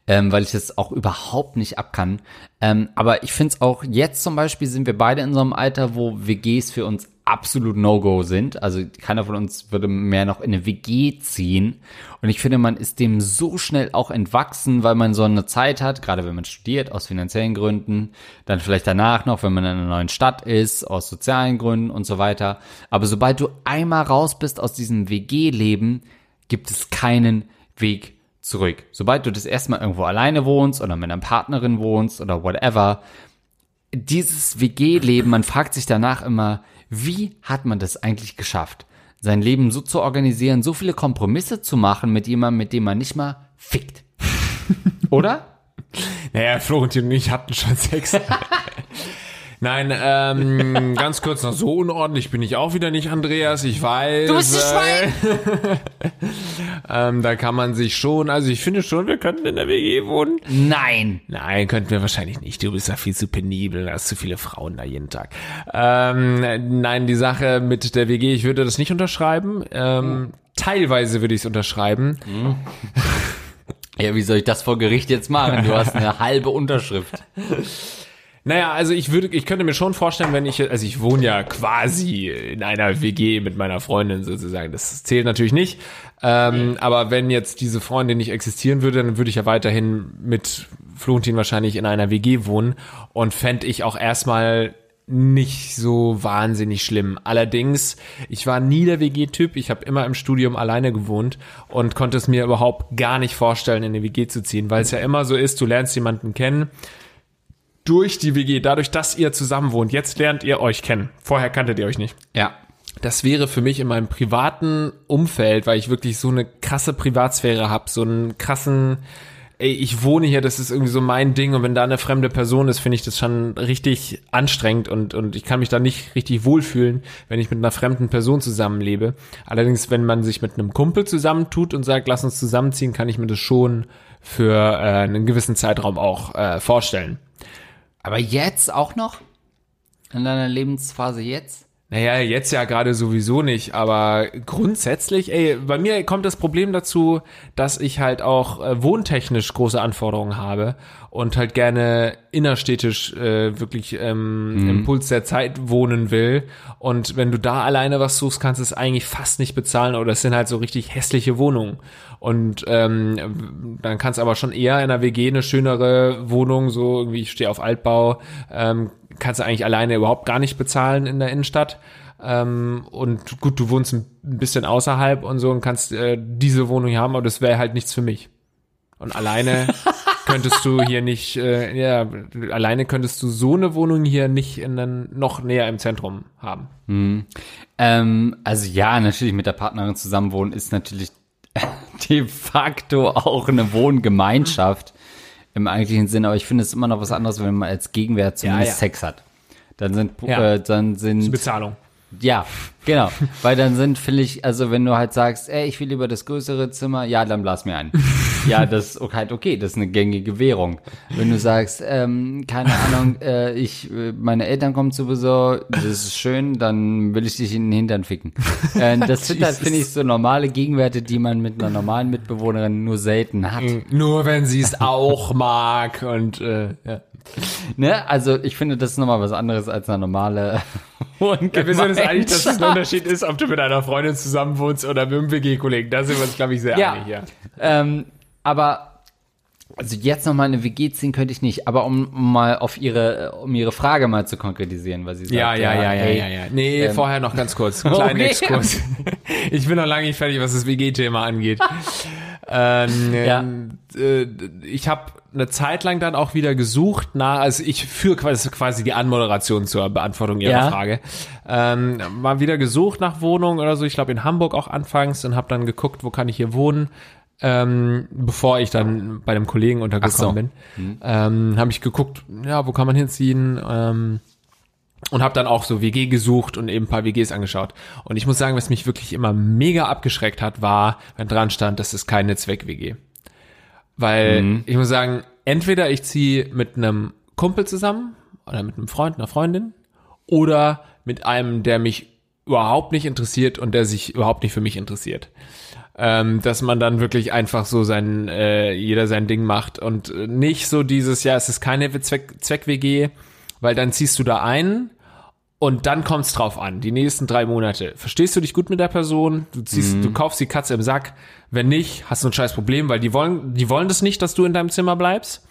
ähm, weil ich das auch überhaupt nicht abkann. Ähm, aber ich finde es auch, jetzt zum Beispiel sind wir beide in so einem Alter, wo WGs für uns absolut No-Go sind. Also keiner von uns würde mehr noch in eine WG ziehen. Und ich finde, man ist dem so schnell auch entwachsen, weil man so eine Zeit hat, gerade wenn man studiert, aus finanziellen Gründen, dann vielleicht danach noch, wenn man in einer neuen Stadt ist, aus sozialen Gründen und so weiter. Aber sobald du einmal raus bist aus diesem WG-Leben, gibt es keinen Weg zurück. Sobald du das erstmal irgendwo alleine wohnst oder mit einer Partnerin wohnst oder whatever, dieses WG-Leben, man fragt sich danach immer, wie hat man das eigentlich geschafft? Sein Leben so zu organisieren, so viele Kompromisse zu machen mit jemandem, mit dem man nicht mal fickt. Oder? Naja, Florentin und ich hatten schon Sex. Nein, ähm, ganz kurz noch so unordentlich bin ich auch wieder nicht, Andreas. Ich weiß. Du bist ein äh, ähm, da kann man sich schon, also ich finde schon, wir könnten in der WG wohnen. Nein. Nein, könnten wir wahrscheinlich nicht. Du bist ja viel zu penibel, hast zu viele Frauen da jeden Tag. Ähm, nein, die Sache mit der WG, ich würde das nicht unterschreiben. Ähm, teilweise würde ich es unterschreiben. Ja, wie soll ich das vor Gericht jetzt machen? Du hast eine halbe Unterschrift. Naja, also ich würde, ich könnte mir schon vorstellen, wenn ich, also ich wohne ja quasi in einer WG mit meiner Freundin sozusagen. Das zählt natürlich nicht. Ähm, aber wenn jetzt diese Freundin nicht existieren würde, dann würde ich ja weiterhin mit Florentin wahrscheinlich in einer WG wohnen und fände ich auch erstmal nicht so wahnsinnig schlimm. Allerdings, ich war nie der WG-Typ. Ich habe immer im Studium alleine gewohnt und konnte es mir überhaupt gar nicht vorstellen, in eine WG zu ziehen, weil es ja immer so ist, du lernst jemanden kennen durch die WG, dadurch, dass ihr zusammen wohnt. Jetzt lernt ihr euch kennen. Vorher kanntet ihr euch nicht. Ja. Das wäre für mich in meinem privaten Umfeld, weil ich wirklich so eine krasse Privatsphäre habe, so einen krassen, ey, ich wohne hier, das ist irgendwie so mein Ding und wenn da eine fremde Person ist, finde ich das schon richtig anstrengend und, und ich kann mich da nicht richtig wohlfühlen, wenn ich mit einer fremden Person zusammenlebe. Allerdings, wenn man sich mit einem Kumpel zusammentut und sagt, lass uns zusammenziehen, kann ich mir das schon für äh, einen gewissen Zeitraum auch äh, vorstellen. Aber jetzt auch noch? In deiner Lebensphase jetzt? Naja, jetzt ja gerade sowieso nicht, aber grundsätzlich, ey, bei mir kommt das Problem dazu, dass ich halt auch äh, wohntechnisch große Anforderungen habe und halt gerne innerstädtisch äh, wirklich ähm, im Puls der Zeit wohnen will. Und wenn du da alleine was suchst, kannst du es eigentlich fast nicht bezahlen oder es sind halt so richtig hässliche Wohnungen. Und ähm, dann kannst du aber schon eher in einer WG eine schönere Wohnung, so irgendwie, ich stehe auf Altbau, ähm, kannst du eigentlich alleine überhaupt gar nicht bezahlen in der Innenstadt. Ähm, und gut, du wohnst ein bisschen außerhalb und so und kannst äh, diese Wohnung hier haben, aber das wäre halt nichts für mich. Und alleine könntest du hier nicht, äh, ja, alleine könntest du so eine Wohnung hier nicht in den, noch näher im Zentrum haben. Ähm, also ja, natürlich mit der Partnerin zusammenwohnen ist natürlich de facto auch eine Wohngemeinschaft im eigentlichen Sinne, aber ich finde es immer noch was anderes, wenn man als Gegenwert zumindest ja. Sex hat. Dann sind, Ja. äh, dann sind, Bezahlung. Ja, genau, weil dann sind, finde ich, also wenn du halt sagst, ey, ich will lieber das größere Zimmer, ja, dann blas mir ein. ja, das ist halt okay, das ist eine gängige Währung. Wenn du sagst, ähm, keine Ahnung, äh, ich, äh, meine Eltern kommen zu Besuch, das ist schön, dann will ich dich in den Hintern ficken. Äh, das sind halt, finde ich, so normale Gegenwerte, die man mit einer normalen Mitbewohnerin nur selten hat. Nur wenn sie es auch mag und äh, ja. Ne? Also ich finde, das ist nochmal was anderes als eine normale Ja, wir sind uns einig, dass es ein. Unterschied ist, ob du mit einer Freundin zusammenwohnst oder mit einem WG-Kollegen. Da sind wir uns, glaube ich, sehr Ja. einig, ja. Ähm, aber also jetzt noch mal eine WG ziehen könnte ich nicht, aber um, um mal auf ihre um ihre Frage mal zu konkretisieren, weil sie sagt, Ja, ja, ja, ja, hey, ja, ja. Nee, ähm, vorher noch ganz kurz. Einen kleinen Okay. Exkurs. Ich bin noch lange nicht fertig, was das WG-Thema angeht. ähm, Ja. äh, ich habe eine Zeit lang dann auch wieder gesucht nach, also ich führe quasi, quasi die Anmoderation zur Beantwortung Ihrer Ja. Frage. Ähm, mal wieder gesucht nach Wohnungen oder so. Ich glaube in Hamburg auch anfangs und habe dann geguckt, wo kann ich hier wohnen. Ähm, bevor ich dann bei einem Kollegen untergekommen so. bin, ähm, habe ich geguckt, ja, wo kann man hinziehen? Ähm, und habe dann auch so WG gesucht und eben ein paar WGs angeschaut. Und ich muss sagen, was mich wirklich immer mega abgeschreckt hat, war, wenn dran stand, das ist keine Zweck-WG. Weil Mhm. ich muss sagen, entweder ich ziehe mit einem Kumpel zusammen oder mit einem Freund, einer Freundin oder mit einem, der mich überhaupt nicht interessiert und der sich überhaupt nicht für mich interessiert. Ähm, dass man dann wirklich einfach so sein, äh, jeder sein Ding macht und nicht so dieses, ja, es ist keine Zweck- Zweck-WG, weil dann ziehst du da ein und dann kommt's drauf an, die nächsten drei Monate. Verstehst du dich gut mit der Person? Du ziehst, du kaufst die Katze im Sack. Wenn nicht, hast du ein scheiß Problem, weil die wollen, die wollen das nicht, dass du in deinem Zimmer bleibst.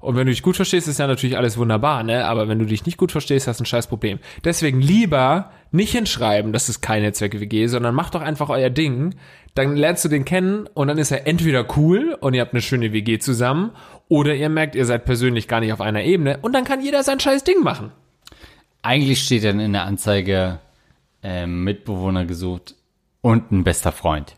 Und wenn du dich gut verstehst, ist ja natürlich alles wunderbar, ne? Aber wenn du dich nicht gut verstehst, hast du ein scheiß Problem. Deswegen lieber nicht hinschreiben, das ist keine Zwecke-WG, sondern macht doch einfach euer Ding. Dann lernst du den kennen und dann ist er entweder cool und ihr habt eine schöne WG zusammen oder ihr merkt, ihr seid persönlich gar nicht auf einer Ebene und dann kann jeder sein scheiß Ding machen. Eigentlich steht dann in der Anzeige ähm, Mitbewohner gesucht und ein bester Freund.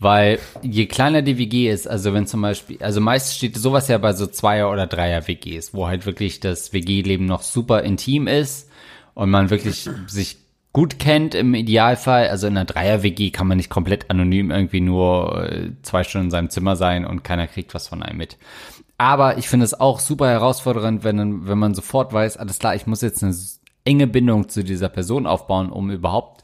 Weil je kleiner die WG ist, also wenn zum Beispiel, also meist steht sowas ja bei so Zweier- oder Dreier-WGs, wo halt wirklich das WG-Leben noch super intim ist und man wirklich sich gut kennt im Idealfall. Also in einer Dreier-WG kann man nicht komplett anonym irgendwie nur äh, zwei Stunden in seinem Zimmer sein und keiner kriegt was von einem mit. Aber ich finde es auch super herausfordernd, wenn, wenn man sofort weiß, alles klar, ich muss jetzt eine enge Bindung zu dieser Person aufbauen, um überhaupt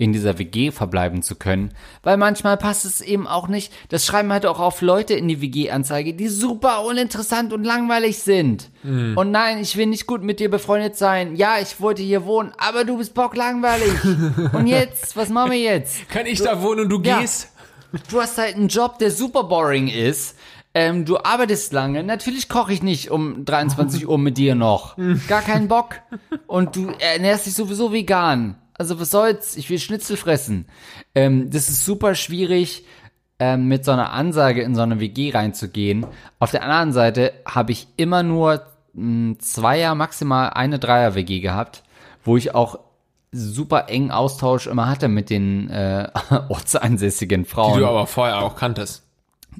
in dieser WG verbleiben zu können. Weil manchmal passt es eben auch nicht. Das schreiben halt auch auf Leute in die WG-Anzeige, die super uninteressant und langweilig sind. Und nein, ich will nicht gut mit dir befreundet sein. Ja, ich wollte hier wohnen, aber du bist bocklangweilig. und jetzt, was machen wir jetzt? Kann ich da wohnen und du Ja. gehst? Du hast halt einen Job, der super boring ist. Ähm, du arbeitest lange. Natürlich koche ich nicht um 23 Uhr mit dir noch. Gar keinen Bock. Und du ernährst dich sowieso vegan. Also was soll's? Ich will Schnitzel fressen. Ähm, das ist super schwierig, ähm, mit so einer Ansage in so eine WG reinzugehen. Auf der anderen Seite habe ich immer nur mh, Zweier, maximal eine Dreier-WG gehabt, wo ich auch super engen Austausch immer hatte mit den äh, ortsansässigen Frauen. Die du aber vorher auch kanntest.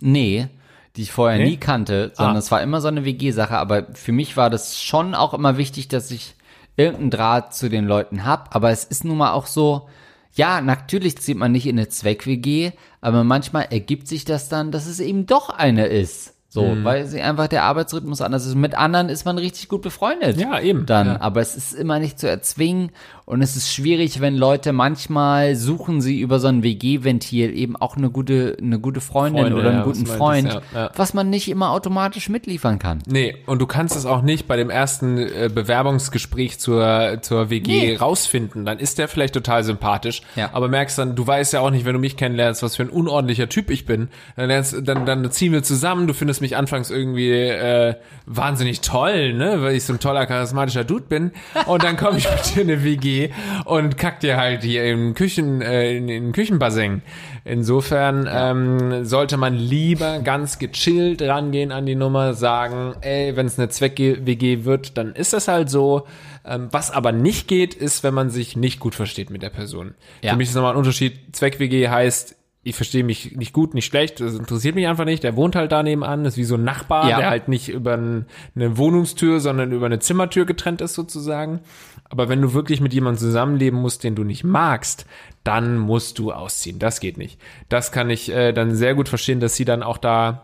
Nee, die ich vorher Nee? nie kannte, sondern Ah. es war immer so eine WG-Sache. Aber für mich war das schon auch immer wichtig, dass ich irgendeinen Draht zu den Leuten hab. Aber es ist nun mal auch so, ja, natürlich zieht man nicht in eine Zweck-WG, aber manchmal ergibt sich das dann, dass es eben doch eine ist. So, Mhm. weil sie einfach der Arbeitsrhythmus anders ist. Mit anderen ist man richtig gut befreundet. Ja, eben. Dann, Ja. aber es ist immer nicht zu erzwingen und es ist schwierig, wenn Leute manchmal suchen sie über so ein WG-Ventil eben auch eine gute, eine gute Freundin Freunde, oder einen ja, guten Freund, meintest, ja, ja. was man nicht immer automatisch mitliefern kann. Nee, und du kannst es auch nicht bei dem ersten äh, Bewerbungsgespräch zur, zur WG Nee. rausfinden. Dann ist der vielleicht total sympathisch, aber merkst dann, du weißt ja auch nicht, wenn du mich kennenlernst, was für ein unordentlicher Typ ich bin. Dann, lernst, dann, dann ziehen wir zusammen, du findest mich anfangs irgendwie äh, wahnsinnig toll, ne, weil ich so ein toller, charismatischer Dude bin. Und dann komme ich mit dir in eine WG und kack dir halt hier im Küchen, äh, in, in Küchenbassin. Insofern ähm, sollte man lieber ganz gechillt rangehen an die Nummer, sagen, ey, wenn es eine Zweck-WG wird, dann ist das halt so. Ähm, was aber nicht geht, ist, wenn man sich nicht gut versteht mit der Person. Ja. Für mich ist nochmal ein Unterschied. Zweck-WG heißt, ich verstehe mich nicht gut, nicht schlecht, das interessiert mich einfach nicht. Der wohnt halt da nebenan, ist wie so ein Nachbar, Ja. der halt nicht über ein, eine Wohnungstür, sondern über eine Zimmertür getrennt ist sozusagen. Aber wenn du wirklich mit jemandem zusammenleben musst, den du nicht magst, dann musst du ausziehen. Das geht nicht. Das kann ich äh, dann sehr gut verstehen, dass sie dann auch da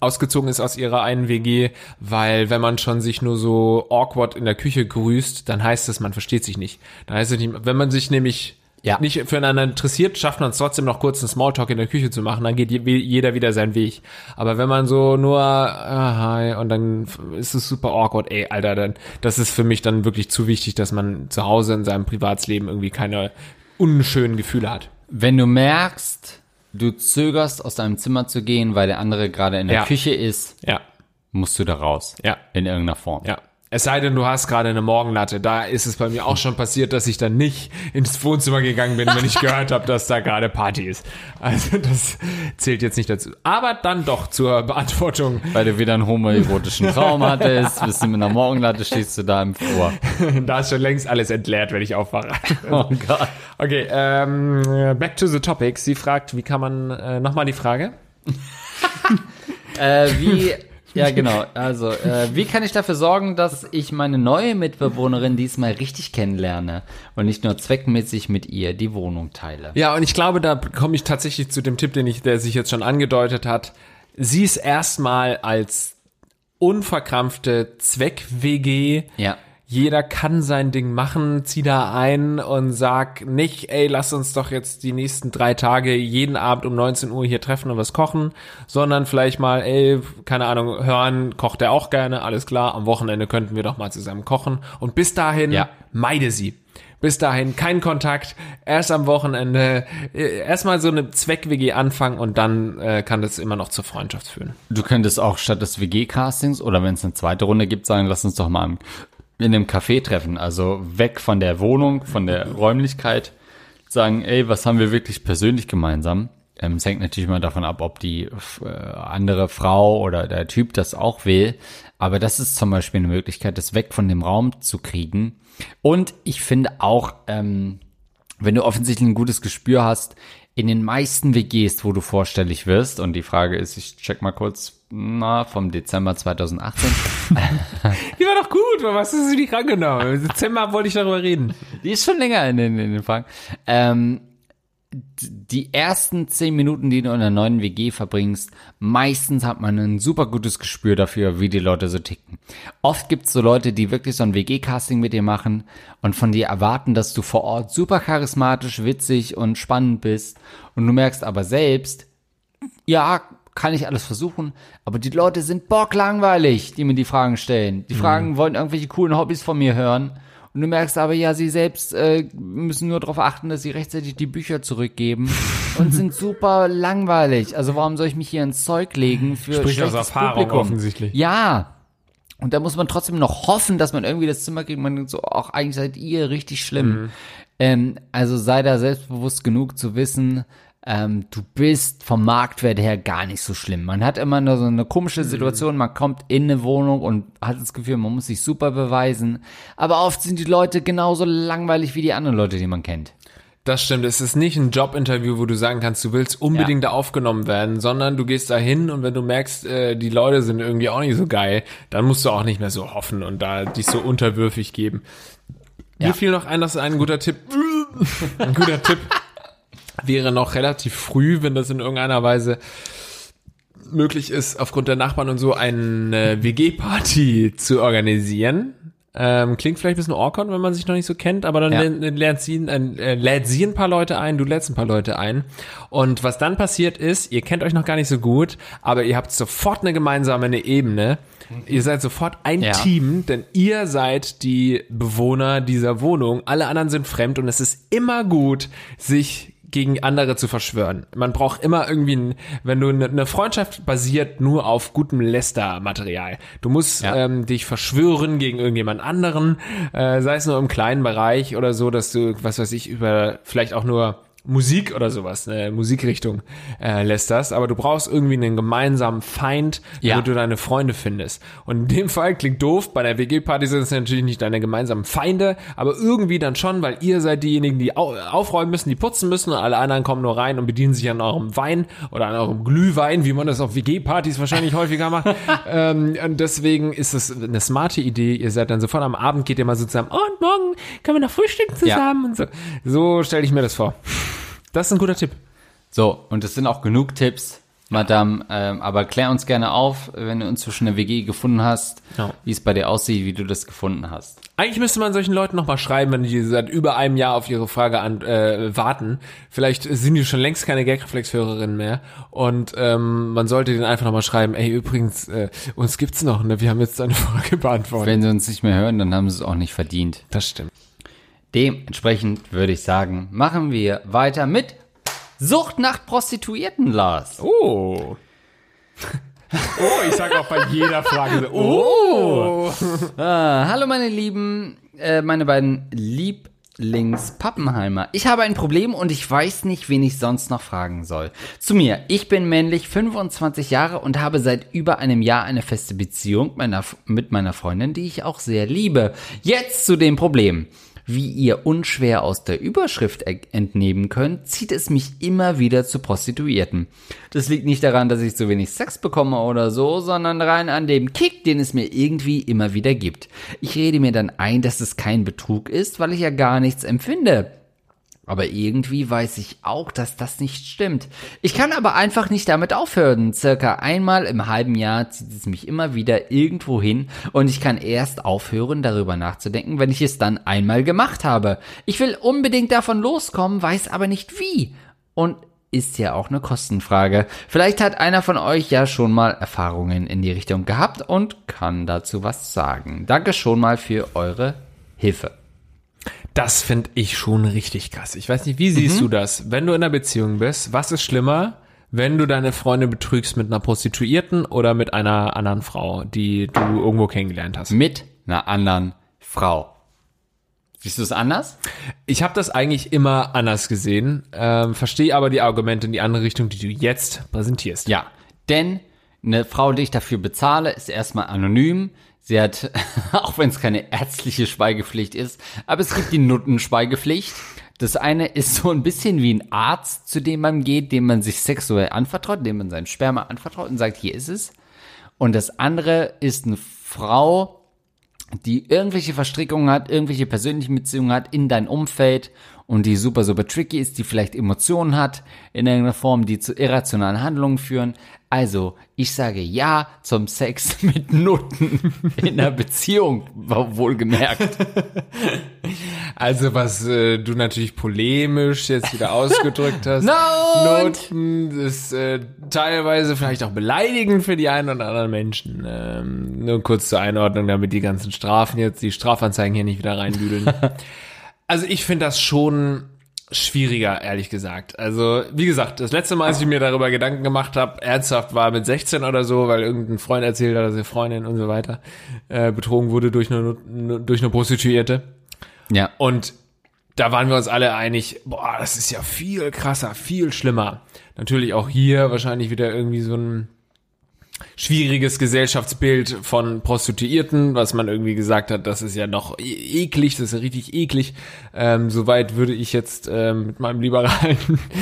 ausgezogen ist aus ihrer einen WG, weil wenn man schon sich nur so awkward in der Küche grüßt, dann heißt es, man versteht sich nicht. Dann heißt es nicht, wenn man sich nämlich Ja. nicht füreinander interessiert, schafft man es trotzdem noch kurz einen Smalltalk in der Küche zu machen, dann geht je- jeder wieder seinen Weg. Aber wenn man so nur ah, hi und dann ist es super awkward, ey, Alter, dann das ist für mich dann wirklich zu wichtig, dass man zu Hause in seinem Privatsleben irgendwie keine unschönen Gefühle hat. Wenn du merkst, du zögerst aus deinem Zimmer zu gehen, weil der andere gerade in der Ja. Küche ist, Ja, musst du da raus. ja. In irgendeiner Form. Ja. Es sei denn, du hast gerade eine Morgenlatte. Da ist es bei mir auch schon passiert, dass ich dann nicht ins Wohnzimmer gegangen bin, wenn ich gehört habe, dass da gerade Party ist. Also das zählt jetzt nicht dazu. Aber dann doch zur Beantwortung. Weil du wieder einen homoerotischen Traum hattest, bist du mit einer Morgenlatte, stehst du da im Flur. Da ist schon längst alles entleert, wenn ich aufwache. Oh Gott. Okay, ähm, back to the topic. Sie fragt, wie kann man, äh, nochmal die Frage? Äh, wie, ja genau, also, äh, wie kann ich dafür sorgen, dass ich meine neue Mitbewohnerin diesmal richtig kennenlerne und nicht nur zweckmäßig mit ihr die Wohnung teile? Ja, und ich glaube, da komme ich tatsächlich zu dem Tipp, den ich, der sich jetzt schon angedeutet hat. sieh es erstmal als unverkrampfte Zweck-WG. Ja. Jeder kann sein Ding machen, zieh da ein und sag nicht, ey, lass uns doch jetzt die nächsten drei Tage jeden Abend um 19 Uhr hier treffen und was kochen, sondern vielleicht mal, ey, keine Ahnung, hören, kocht er auch gerne, alles klar, am Wochenende könnten wir doch mal zusammen kochen und bis dahin Ja. meide sie. Bis dahin kein Kontakt, erst am Wochenende, äh, erstmal so eine Zweck-WG anfangen und dann äh, kann das immer noch zur Freundschaft führen. Du könntest auch statt des WG-Castings oder wenn es eine zweite Runde gibt, sagen, lass uns doch mal im- in einem Café treffen. Also weg von der Wohnung, von der Räumlichkeit. Sagen, ey, was haben wir wirklich persönlich gemeinsam? Ähm, es hängt natürlich immer davon ab, ob die äh, andere Frau oder der Typ das auch will. Aber das ist zum Beispiel eine Möglichkeit, das weg von dem Raum zu kriegen. Und ich finde auch, ähm, wenn du offensichtlich ein gutes Gespür hast, in den meisten WGs, wo du vorstellig wirst, und die Frage ist, ich check mal kurz, na, vom Dezember 2018. Gut, was hast du nicht rangenommen? Im Dezember wollte ich darüber reden. Die ist schon länger in den, in den Fragen. Ähm, die ersten zehn Minuten, die du in einer neuen WG verbringst, meistens hat man ein super gutes Gespür dafür, wie die Leute so ticken. Oft gibt's so Leute, die wirklich so ein WG-Casting mit dir machen und von dir erwarten, dass du vor Ort super charismatisch, witzig und spannend bist. Und du merkst aber selbst, ja, kann ich alles versuchen, aber die Leute sind bocklangweilig, die mir die Fragen stellen. Die Fragen wollen irgendwelche coolen Hobbys von mir hören. Und du merkst aber, ja, sie selbst äh, müssen nur darauf achten, dass sie rechtzeitig die Bücher zurückgeben und sind super langweilig. Also warum soll ich mich hier ins Zeug legen für Spricht aus Erfahrung Publikum? offensichtlich. Ja. Und da muss man trotzdem noch hoffen, dass man irgendwie das Zimmer kriegt. Man denkt so, auch eigentlich seid ihr richtig schlimm. Ähm, also sei da selbstbewusst genug zu wissen, ähm, du bist vom Marktwert her gar nicht so schlimm. Man hat immer nur so eine komische Situation, man kommt in eine Wohnung und hat das Gefühl, man muss sich super beweisen. Aber oft sind die Leute genauso langweilig wie die anderen Leute, die man kennt. Das stimmt. Es ist nicht ein Jobinterview, wo du sagen kannst, du willst unbedingt da aufgenommen werden, sondern du gehst da hin und wenn du merkst, äh, die Leute sind irgendwie auch nicht so geil, dann musst du auch nicht mehr so hoffen und da dich so unterwürfig geben. Ja. Mir fiel noch ein, das ist ein guter Tipp. ein guter Tipp wäre noch relativ früh, wenn das in irgendeiner Weise möglich ist, aufgrund der Nachbarn und so eine WG-Party zu organisieren. Ähm, klingt vielleicht ein bisschen awkward, wenn man sich noch nicht so kennt, aber dann Ja. lernt, sie, äh, lädt sie ein paar Leute ein, du lädst ein paar Leute ein. Und was dann passiert ist, ihr kennt euch noch gar nicht so gut, aber ihr habt sofort eine gemeinsame eine Ebene. Ihr seid sofort ein Ja. Team, denn ihr seid die Bewohner dieser Wohnung. Alle anderen sind fremd und es ist immer gut, sich gegen andere zu verschwören. Man braucht immer irgendwie, ein, wenn du eine, eine Freundschaft basiert nur auf gutem Lästermaterial. Du musst Ja. ähm, dich verschwören gegen irgendjemand anderen, äh, sei es nur im kleinen Bereich oder so, dass du, was weiß ich, über vielleicht auch nur Musik oder sowas, eine Musikrichtung äh, lästerst, aber du brauchst irgendwie einen gemeinsamen Feind, damit Ja. du deine Freunde findest. Und in dem Fall klingt doof, bei der WG-Party sind es natürlich nicht deine gemeinsamen Feinde, aber irgendwie dann schon, weil ihr seid diejenigen, die au aufräumen müssen, die putzen müssen und alle anderen kommen nur rein und bedienen sich an eurem Wein oder an eurem Glühwein, wie man das auf WG-Partys wahrscheinlich häufiger macht. ähm, und deswegen ist es eine smarte Idee. Ihr seid dann sofort am Abend, geht ihr mal so zusammen, oh, und morgen können wir noch frühstücken zusammen und so. So stelle ich mir das vor. Das ist ein guter Tipp. So, und es sind auch genug Tipps, Madame. Ähm, aber klär uns gerne auf, wenn du inzwischen eine WG gefunden hast, Ja. wie es bei dir aussieht, wie du das gefunden hast. Eigentlich müsste man solchen Leuten nochmal schreiben, wenn die seit über einem Jahr auf ihre Frage an, äh, warten. Vielleicht sind die schon längst keine Gagreflex-Hörerinnen mehr. Und ähm, man sollte denen einfach nochmal schreiben, ey, übrigens, äh, uns gibt's noch, ne? Wir haben jetzt deine Frage beantwortet. Wenn sie uns nicht mehr hören, dann haben sie es auch nicht verdient. das stimmt. Dementsprechend würde ich sagen, machen wir weiter mit Sucht nach Prostituierten, Lars. Oh. Oh, ich sag auch bei jeder Frage so, oh. Ah, hallo meine Lieben, äh, meine beiden Lieblingspappenheimer. Ich habe ein Problem und ich weiß nicht, wen ich sonst noch fragen soll. Zu mir, ich bin männlich, 25 Jahre und habe seit über einem Jahr eine feste Beziehung meiner, mit meiner Freundin, die ich auch sehr liebe. Jetzt zu dem Problem. Wie ihr unschwer aus der Überschrift entnehmen könnt, zieht es mich immer wieder zu Prostituierten. Das liegt nicht daran, dass ich zu wenig Sex bekomme oder so, sondern rein an dem Kick, den es mir irgendwie immer wieder gibt. Ich rede mir dann ein, dass es kein Betrug ist, weil ich ja gar nichts empfinde. Aber irgendwie weiß ich auch, dass das nicht stimmt. Ich kann aber einfach nicht damit aufhören. Circa einmal im halben Jahr zieht es mich immer wieder irgendwo hin und ich kann erst aufhören, darüber nachzudenken, wenn ich es dann einmal gemacht habe. Ich will unbedingt davon loskommen, weiß aber nicht wie. Und ist ja auch eine Kostenfrage. Vielleicht hat einer von euch ja schon mal Erfahrungen in die Richtung gehabt und kann dazu was sagen. Danke schon mal für eure Hilfe. Das finde ich schon richtig krass. Ich weiß nicht, wie siehst du das? Wenn du in einer Beziehung bist, was ist schlimmer, wenn du deine Freunde betrügst mit einer Prostituierten oder mit einer anderen Frau, die du irgendwo kennengelernt hast? Mit einer anderen Frau. Siehst du es anders? Ich habe das eigentlich immer anders gesehen, ähm, verstehe aber die Argumente in die andere Richtung, die du jetzt präsentierst. Ja, denn eine Frau, die ich dafür bezahle, ist erstmal anonym. Sie hat, auch wenn es keine ärztliche Schweigepflicht ist, aber es gibt die Nuttenschweigepflicht. Das eine ist so ein bisschen wie ein Arzt, zu dem man geht, dem man sich sexuell anvertraut, dem man sein Sperma anvertraut und sagt, hier ist es. Und das andere ist eine Frau, die irgendwelche Verstrickungen hat, irgendwelche persönlichen Beziehungen hat in dein Umfeld und die super, super tricky ist, die vielleicht Emotionen hat in irgendeiner Form, die zu irrationalen Handlungen führen. Also, ich sage ja zum Sex mit Nutten in einer Beziehung, wohlgemerkt. Also was äh, du natürlich polemisch jetzt wieder ausgedrückt hast. No, Noten ist äh, teilweise vielleicht auch beleidigend für die einen oder anderen Menschen. Ähm, nur kurz zur Einordnung, damit die ganzen Strafen jetzt, die Strafanzeigen hier nicht wieder reinbüdeln. Also ich finde das schon schwieriger, ehrlich gesagt. Also, wie gesagt, das letzte Mal, als ich mir darüber Gedanken gemacht habe, ernsthaft war mit 16 oder so, weil irgendein Freund erzählt hat, dass seine Freundin und so weiter äh, betrogen wurde durch eine, durch eine Prostituierte. Ja. Und da waren wir uns alle einig, boah, das ist ja viel krasser, viel schlimmer. Natürlich auch hier wahrscheinlich wieder irgendwie so ein schwieriges Gesellschaftsbild von Prostituierten, was man irgendwie gesagt hat, das ist ja noch e- eklig, das ist ja richtig eklig. Ähm, Soweit würde ich jetzt ähm, mit meinem liberalen,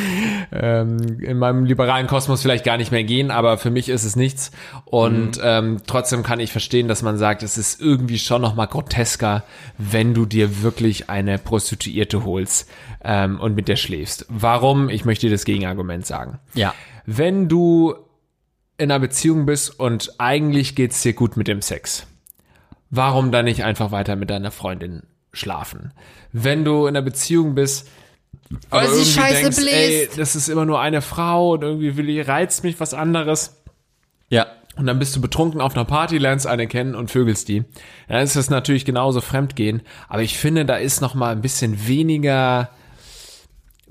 ähm, in meinem liberalen Kosmos vielleicht gar nicht mehr gehen, aber für mich ist es nichts. Und Mhm. ähm, trotzdem kann ich verstehen, dass man sagt, es ist irgendwie schon noch mal grotesker, wenn du dir wirklich eine Prostituierte holst ähm, und mit der schläfst. Warum? Ich möchte dir das Gegenargument sagen. Ja. Wenn du in einer Beziehung bist und eigentlich geht's dir gut mit dem Sex, warum dann nicht einfach weiter mit deiner Freundin schlafen? Wenn du in einer Beziehung bist, aber Weil sie scheiße denkst, ey, bläst. das ist immer nur eine Frau und irgendwie will die, reizt mich was anderes. Ja. Und dann bist du betrunken auf einer Party, lernst eine kennen und vögelst die. Dann ist das natürlich genauso Fremdgehen. Aber ich finde, da ist noch mal ein bisschen weniger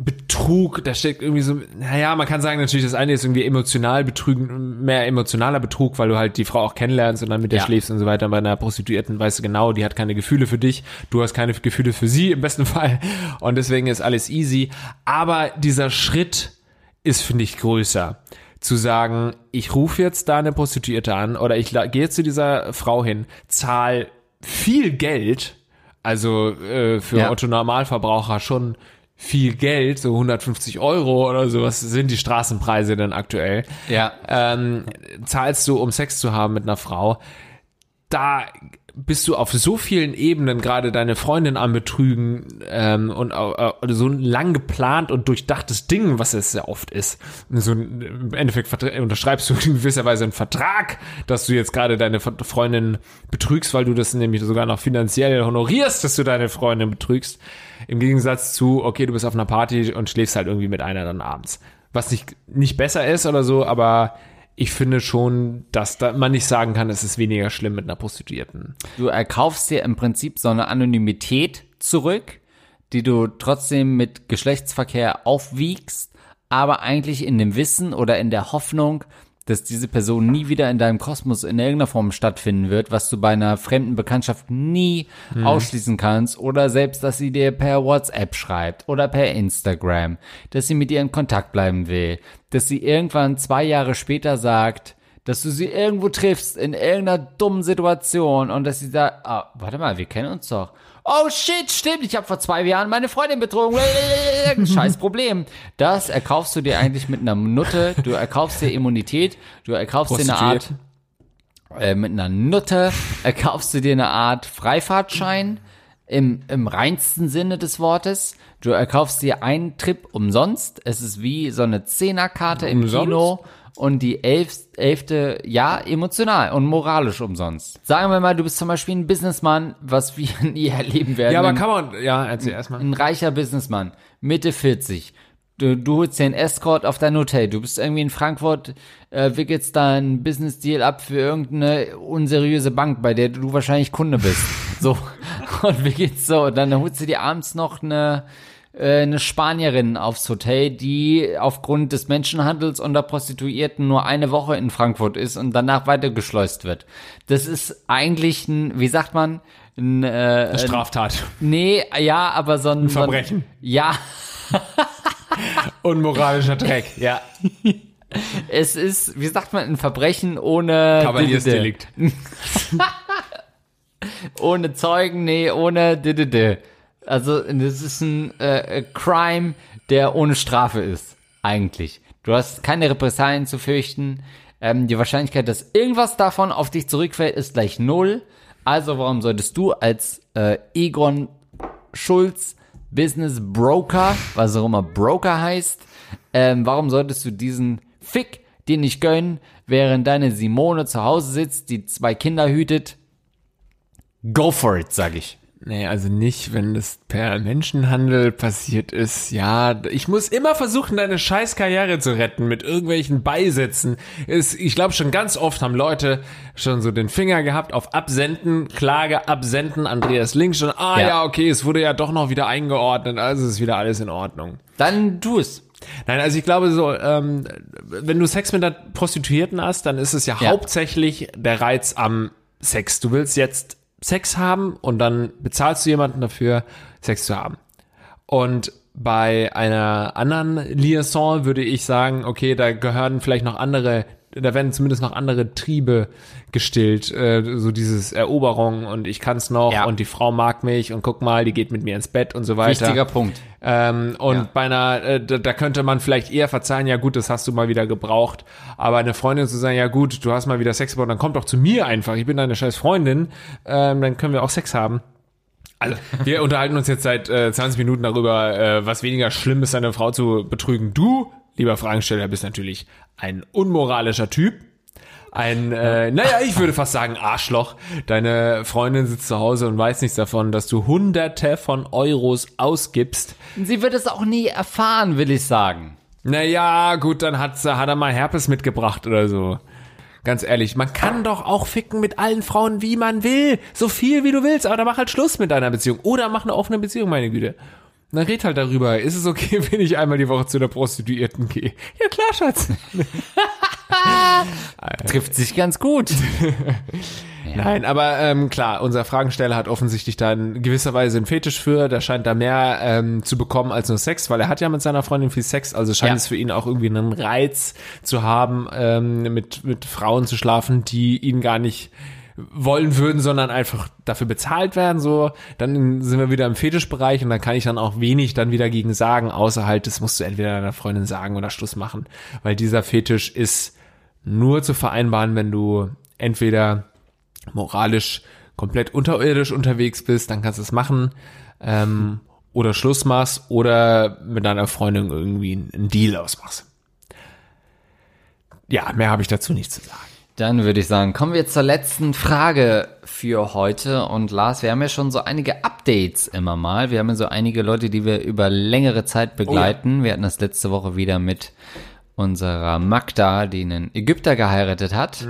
Betrug. Da steckt irgendwie so, naja, man kann sagen natürlich, das eine ist irgendwie emotional betrügen, mehr emotionaler Betrug, weil du halt die Frau auch kennenlernst und dann mit der Ja. schläfst und so weiter. Bei einer Prostituierten weißt du genau, die hat keine Gefühle für dich. Du hast keine Gefühle für sie im besten Fall. Und deswegen ist alles easy. Aber dieser Schritt ist, finde ich, größer. Zu sagen, ich rufe jetzt da eine Prostituierte an oder ich gehe zu dieser Frau hin, zahl viel Geld, also äh, für Ja. Otto Normalverbraucher schon viel Geld, so 150 Euro oder sowas sind die Straßenpreise denn aktuell. Ja. Ähm, zahlst du, um Sex zu haben mit einer Frau, da bist du auf so vielen Ebenen gerade deine Freundin am Betrügen ähm, und äh, so ein lang geplant und durchdachtes Ding, was es sehr oft ist. So ein, im Endeffekt unterschreibst du in gewisser Weise einen Vertrag, dass du jetzt gerade deine Freundin betrügst, weil du das nämlich sogar noch finanziell honorierst, dass du deine Freundin betrügst. Im Gegensatz zu, okay, du bist auf einer Party und schläfst halt irgendwie mit einer dann abends. Was nicht, nicht besser ist oder so, aber ich finde schon, dass da man nicht sagen kann, es ist weniger schlimm mit einer Prostituierten. Du erkaufst dir im Prinzip so eine Anonymität zurück, die du trotzdem mit Geschlechtsverkehr aufwiegst, aber eigentlich in dem Wissen oder in der Hoffnung, dass diese Person nie wieder in deinem Kosmos in irgendeiner Form stattfinden wird, was du bei einer fremden Bekanntschaft nie ausschließen kannst oder selbst, dass sie dir per WhatsApp schreibt oder per Instagram, dass sie mit dir in Kontakt bleiben will, dass sie irgendwann zwei Jahre später sagt, dass du sie irgendwo triffst in irgendeiner dummen Situation und dass sie sagt, ah, warte mal, wir kennen uns doch. Oh shit, stimmt, ich habe vor zwei Jahren meine Freundin betrogen. Scheiß Problem. Das erkaufst du dir eigentlich mit einer Nutte. Du erkaufst dir Immunität. Du erkaufst dir eine Art, äh, mit einer Nutte erkaufst du dir eine Art Freifahrtschein im, im reinsten Sinne des Wortes. Du erkaufst dir einen Trip umsonst. Es ist wie so eine Zehnerkarte im Umsonst? Kino. Und die elf, elfte, ja, emotional und moralisch umsonst. Sagen wir mal, du bist zum Beispiel ein Businessman, was wir nie erleben werden. Ja, aber kann man, ja, erzähl erstmal. ein reicher Businessman, Mitte 40. Du, du holst dir einen Escort auf dein Hotel. Du bist irgendwie in Frankfurt, äh, wickelst da einen Business-Deal ab für irgendeine unseriöse Bank, bei der du wahrscheinlich Kunde bist. so. Und wie geht's so? Und dann holst du dir abends noch eine, eine Spanierin aufs Hotel, die aufgrund des Menschenhandels und der Prostituierten nur eine Woche in Frankfurt ist und danach weitergeschleust wird. Das ist eigentlich ein, wie sagt man, ein, äh, ein Straftat. Nee, ja, aber so ein, so ein Verbrechen. Ja, Unmoralischer Dreck, ja. es ist, wie sagt man, ein Verbrechen ohne Kavaliersdelikt. ohne Zeugen, nee, ohne didede. Also das ist ein äh, Crime, der ohne Strafe ist, eigentlich. Du hast keine Repressalien zu fürchten. Ähm, die Wahrscheinlichkeit, dass irgendwas davon auf dich zurückfällt, ist gleich null. Also warum solltest du als äh, Egon Schulz Business Broker, was auch immer Broker heißt, ähm, warum solltest du diesen Fick dir nicht gönnen, während deine Simone zu Hause sitzt, die zwei Kinder hütet? Go for it, sag ich. Nee, also nicht, wenn das per Menschenhandel passiert ist. Ja, ich muss immer versuchen, deine scheiß Karriere zu retten mit irgendwelchen Beisätzen. Ist, ich glaube schon ganz oft haben Leute schon so den Finger gehabt auf Absenden, Klage, Absenden, Andreas Link schon, ah ja. Ja. okay, es wurde ja doch noch wieder eingeordnet, also ist wieder alles in Ordnung. Dann tu es. Nein, also ich glaube so, ähm, wenn du Sex mit einer Prostituierten hast, dann ist es ja, Ja. hauptsächlich der Reiz am Sex. Du willst jetzt Sex haben und dann bezahlst du jemanden dafür, Sex zu haben. Und bei einer anderen Liaison würde ich sagen, okay, da gehören vielleicht noch andere, da werden zumindest noch andere Triebe gestillt, äh, so dieses Eroberung und ich kann's noch Ja. und die Frau mag mich und guck mal, die geht mit mir ins Bett und so weiter. Wichtiger Punkt. Ähm, und Ja. bei einer, äh, da, da könnte man vielleicht eher verzeihen, ja gut, das hast du mal wieder gebraucht. Aber eine Freundin zu sagen, ja gut, du hast mal wieder Sex gebraucht, dann komm doch zu mir einfach, ich bin deine scheiß Freundin, ähm, dann können wir auch Sex haben. Also, wir unterhalten uns jetzt seit äh, 20 Minuten darüber, äh, was weniger schlimm ist, eine Frau zu betrügen. Du, lieber Fragensteller, bist natürlich ein unmoralischer Typ. Ein, äh, naja, ich würde fast sagen Arschloch. Deine Freundin sitzt zu Hause und weiß nichts davon, dass du hunderte von Euros ausgibst. Sie wird es auch nie erfahren, will ich sagen. Naja, gut, dann hat, sie- hat er mal Herpes mitgebracht oder so. Ganz ehrlich, man kann doch auch ficken mit allen Frauen, wie man will. So viel, wie du willst. Aber dann mach halt Schluss mit deiner Beziehung. Oder mach eine offene Beziehung, meine Güte. Dann red halt darüber. Ist es okay, wenn ich einmal die Woche zu der Prostituierten gehe? Ja, klar, Schatz. Trifft sich ganz gut. Nein, aber ähm, klar, unser Fragensteller hat offensichtlich da in gewisser Weise einen Fetisch für. Der scheint da mehr ähm, zu bekommen als nur Sex, weil er hat ja mit seiner Freundin viel Sex. Also scheint Ja. es für ihn auch irgendwie einen Reiz zu haben, ähm, mit, mit Frauen zu schlafen, die ihn gar nicht wollen würden, sondern einfach dafür bezahlt werden, so, dann sind wir wieder im Fetischbereich und dann kann ich dann auch wenig dann wieder gegen sagen, außer halt, das musst du entweder deiner Freundin sagen oder Schluss machen, weil dieser Fetisch ist nur zu vereinbaren, wenn du entweder moralisch komplett unterirdisch unterwegs bist, dann kannst du es machen, ähm, oder Schluss machst oder mit deiner Freundin irgendwie einen Deal ausmachst. Ja, mehr habe ich dazu nicht zu sagen. Dann würde ich sagen, kommen wir zur letzten Frage für heute. Und Lars, wir haben ja schon so einige Updates immer mal. Wir haben ja so einige Leute, die wir über längere Zeit begleiten. Wir hatten das letzte Woche wieder mit unserer Magda, die einen Ägypter geheiratet hat.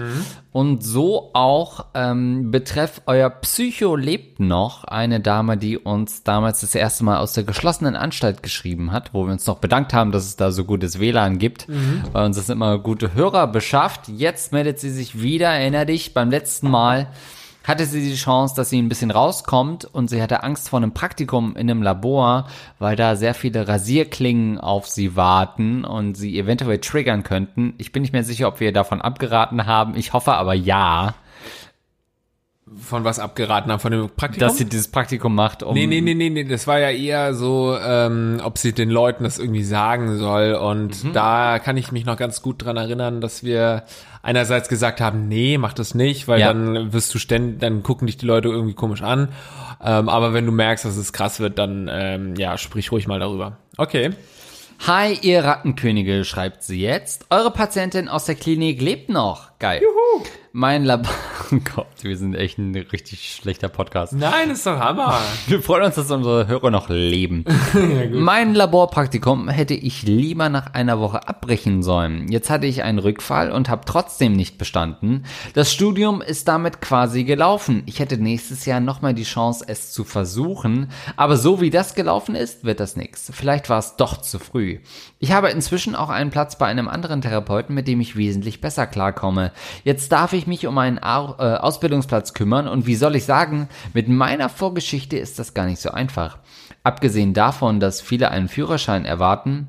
Und so auch ähm, betreff euer Psycho lebt noch, eine Dame, die uns damals das erste Mal aus der geschlossenen Anstalt geschrieben hat, wo wir uns noch bedankt haben, dass es da so gutes WLAN gibt, weil uns das immer gute Hörer beschafft. Jetzt meldet sie sich wieder, erinner dich, beim letzten Mal hatte sie die Chance, dass sie ein bisschen rauskommt und sie hatte Angst vor einem Praktikum in einem Labor, weil da sehr viele Rasierklingen auf sie warten und sie eventuell triggern könnten. Ich bin nicht mehr sicher, ob wir davon abgeraten haben. Ich hoffe aber ja, Von was abgeraten haben, von dem Praktikum? dass sie dieses Praktikum macht, um Nee, nee, nee, nee, nee, das war ja eher so, ähm, ob sie den Leuten das irgendwie sagen soll. Und da kann ich mich noch ganz gut dran erinnern, dass wir einerseits gesagt haben, nee, mach das nicht, weil Ja. dann wirst du ständig, dann gucken dich die Leute irgendwie komisch an. Ähm, aber wenn du merkst, dass es krass wird, dann ähm, ja, sprich ruhig mal darüber. Okay. Hi, ihr Rattenkönige, schreibt sie jetzt. Eure Patientin aus der Klinik lebt noch. Geil. Juhu. Mein Labor. Oh Gott, wir sind echt ein richtig schlechter Podcast. Nein, ist doch Hammer. Wir freuen uns, dass unsere Hörer noch leben. mein Laborpraktikum hätte ich lieber nach einer Woche abbrechen sollen. Jetzt hatte ich einen Rückfall und habe trotzdem nicht bestanden. Das Studium ist damit quasi gelaufen. Ich hätte nächstes Jahr nochmal die Chance, es zu versuchen. Aber so wie das gelaufen ist, wird das nichts. Vielleicht war es doch zu früh. Ich habe inzwischen auch einen Platz bei einem anderen Therapeuten, mit dem ich wesentlich besser klarkomme. Jetzt darf ich mich um einen äh, Ausbildungsplatz kümmern und wie soll ich sagen, mit meiner Vorgeschichte ist das gar nicht so einfach. Abgesehen davon, dass viele einen Führerschein erwarten,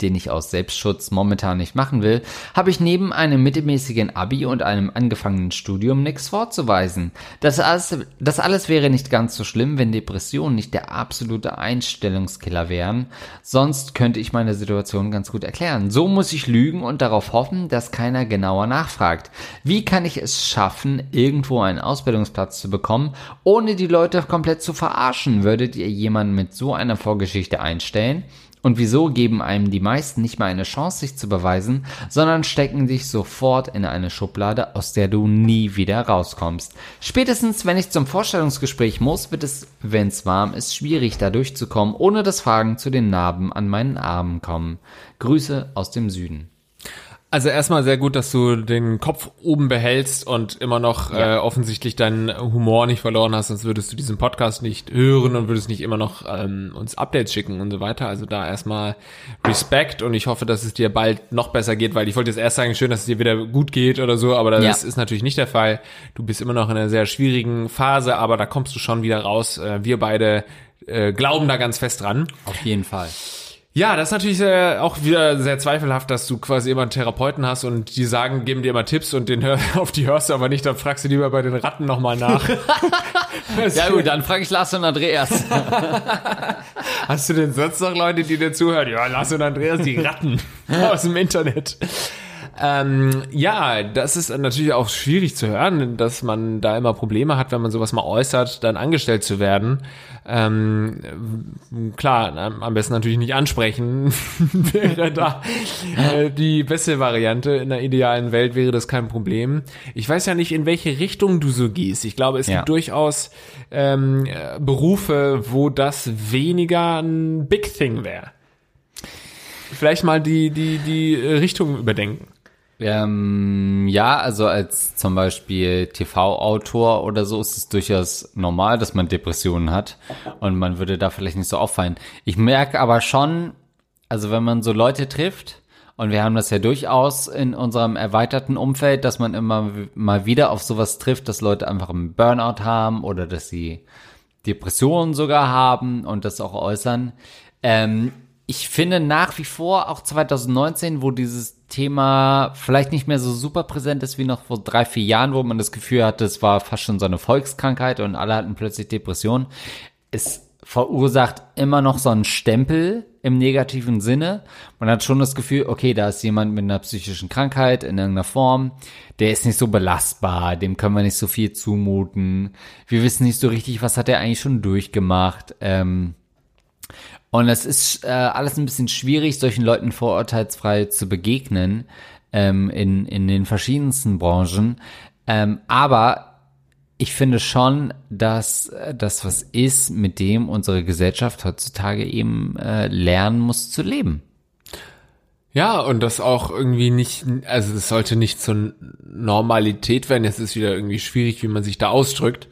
den ich aus Selbstschutz momentan nicht machen will, habe ich neben einem mittelmäßigen Abi und einem angefangenen Studium nichts vorzuweisen. Das alles, das alles wäre nicht ganz so schlimm, wenn Depressionen nicht der absolute Einstellungskiller wären. Sonst könnte ich meine Situation ganz gut erklären. So muss ich lügen und darauf hoffen, dass keiner genauer nachfragt. Wie kann ich es schaffen, irgendwo einen Ausbildungsplatz zu bekommen, ohne die Leute komplett zu verarschen? Würdet ihr jemanden mit so einer Vorgeschichte einstellen? Und wieso geben einem die meisten nicht mal eine Chance, sich zu beweisen, sondern stecken dich sofort in eine Schublade, aus der du nie wieder rauskommst? Spätestens, wenn ich zum Vorstellungsgespräch muss, wird es, wenn es warm ist, schwierig, da durchzukommen, ohne dass Fragen zu den Narben an meinen Armen kommen. Grüße aus dem Süden. Also erstmal sehr gut, dass du den Kopf oben behältst und immer noch Ja. äh, offensichtlich deinen Humor nicht verloren hast, sonst würdest du diesen Podcast nicht hören und würdest nicht immer noch ähm, uns Updates schicken und so weiter. Also da erstmal Respekt und ich hoffe, dass es dir bald noch besser geht, weil ich wollte jetzt erst sagen, schön, dass es dir wieder gut geht oder so, aber das Ja. ist natürlich nicht der Fall. Du bist immer noch in einer sehr schwierigen Phase, aber da kommst du schon wieder raus. Äh, wir beide äh, glauben da ganz fest dran. Auf jeden Fall. Ja, das ist natürlich sehr, auch wieder sehr zweifelhaft, dass du quasi immer einen Therapeuten hast und die sagen, geben dir immer Tipps und den hör, auf die hörst du aber nicht, dann fragst du lieber bei den Ratten nochmal nach. Ja gut, dann frage ich Lars und Andreas. Hast du denn sonst noch Leute, die dir zuhören? Ja, Lars und Andreas, die Ratten aus dem Internet. Ähm, ja, das ist natürlich auch schwierig zu hören, dass man da immer Probleme hat, wenn man sowas mal äußert, dann angestellt zu werden. Ähm, klar, am besten natürlich nicht ansprechen, wäre da äh, die beste Variante. In der idealen Welt wäre das kein Problem. Ich weiß ja nicht, in welche Richtung du so gehst. Ich glaube, es Ja. gibt durchaus ähm, äh, Berufe, wo das weniger ein Big Thing wäre. Vielleicht mal die, die, die Richtung überdenken. Ähm, ja, also als zum Beispiel TV-Autor oder so ist es durchaus normal, dass man Depressionen hat und man würde da vielleicht nicht so auffallen. Ich merke aber schon, also wenn man so Leute trifft, und wir haben das ja durchaus in unserem erweiterten Umfeld, dass man immer mal wieder auf sowas trifft, dass Leute einfach einen Burnout haben oder dass sie Depressionen sogar haben und das auch äußern. Ähm, ich finde nach wie vor, auch 2019, wo dieses Thema vielleicht nicht mehr so super präsent ist wie noch vor drei, vier Jahren, wo man das Gefühl hatte, es war fast schon so eine Volkskrankheit und alle hatten plötzlich Depressionen. Es verursacht immer noch so einen Stempel im negativen Sinne. Man hat schon das Gefühl, okay, da ist jemand mit einer psychischen Krankheit in irgendeiner Form, der ist nicht so belastbar, dem können wir nicht so viel zumuten. Wir wissen nicht so richtig, was hat er eigentlich schon durchgemacht. Ähm, und es ist äh, alles ein bisschen schwierig, solchen Leuten vorurteilsfrei zu begegnen ähm, in, in den verschiedensten Branchen. Ähm, aber ich finde schon, dass äh, das was ist, mit dem unsere Gesellschaft heutzutage eben äh, lernen muss zu leben. Ja, und das auch irgendwie nicht, also es sollte nicht zur Normalität werden. Jetzt ist wieder irgendwie schwierig, wie man sich da ausdrückt.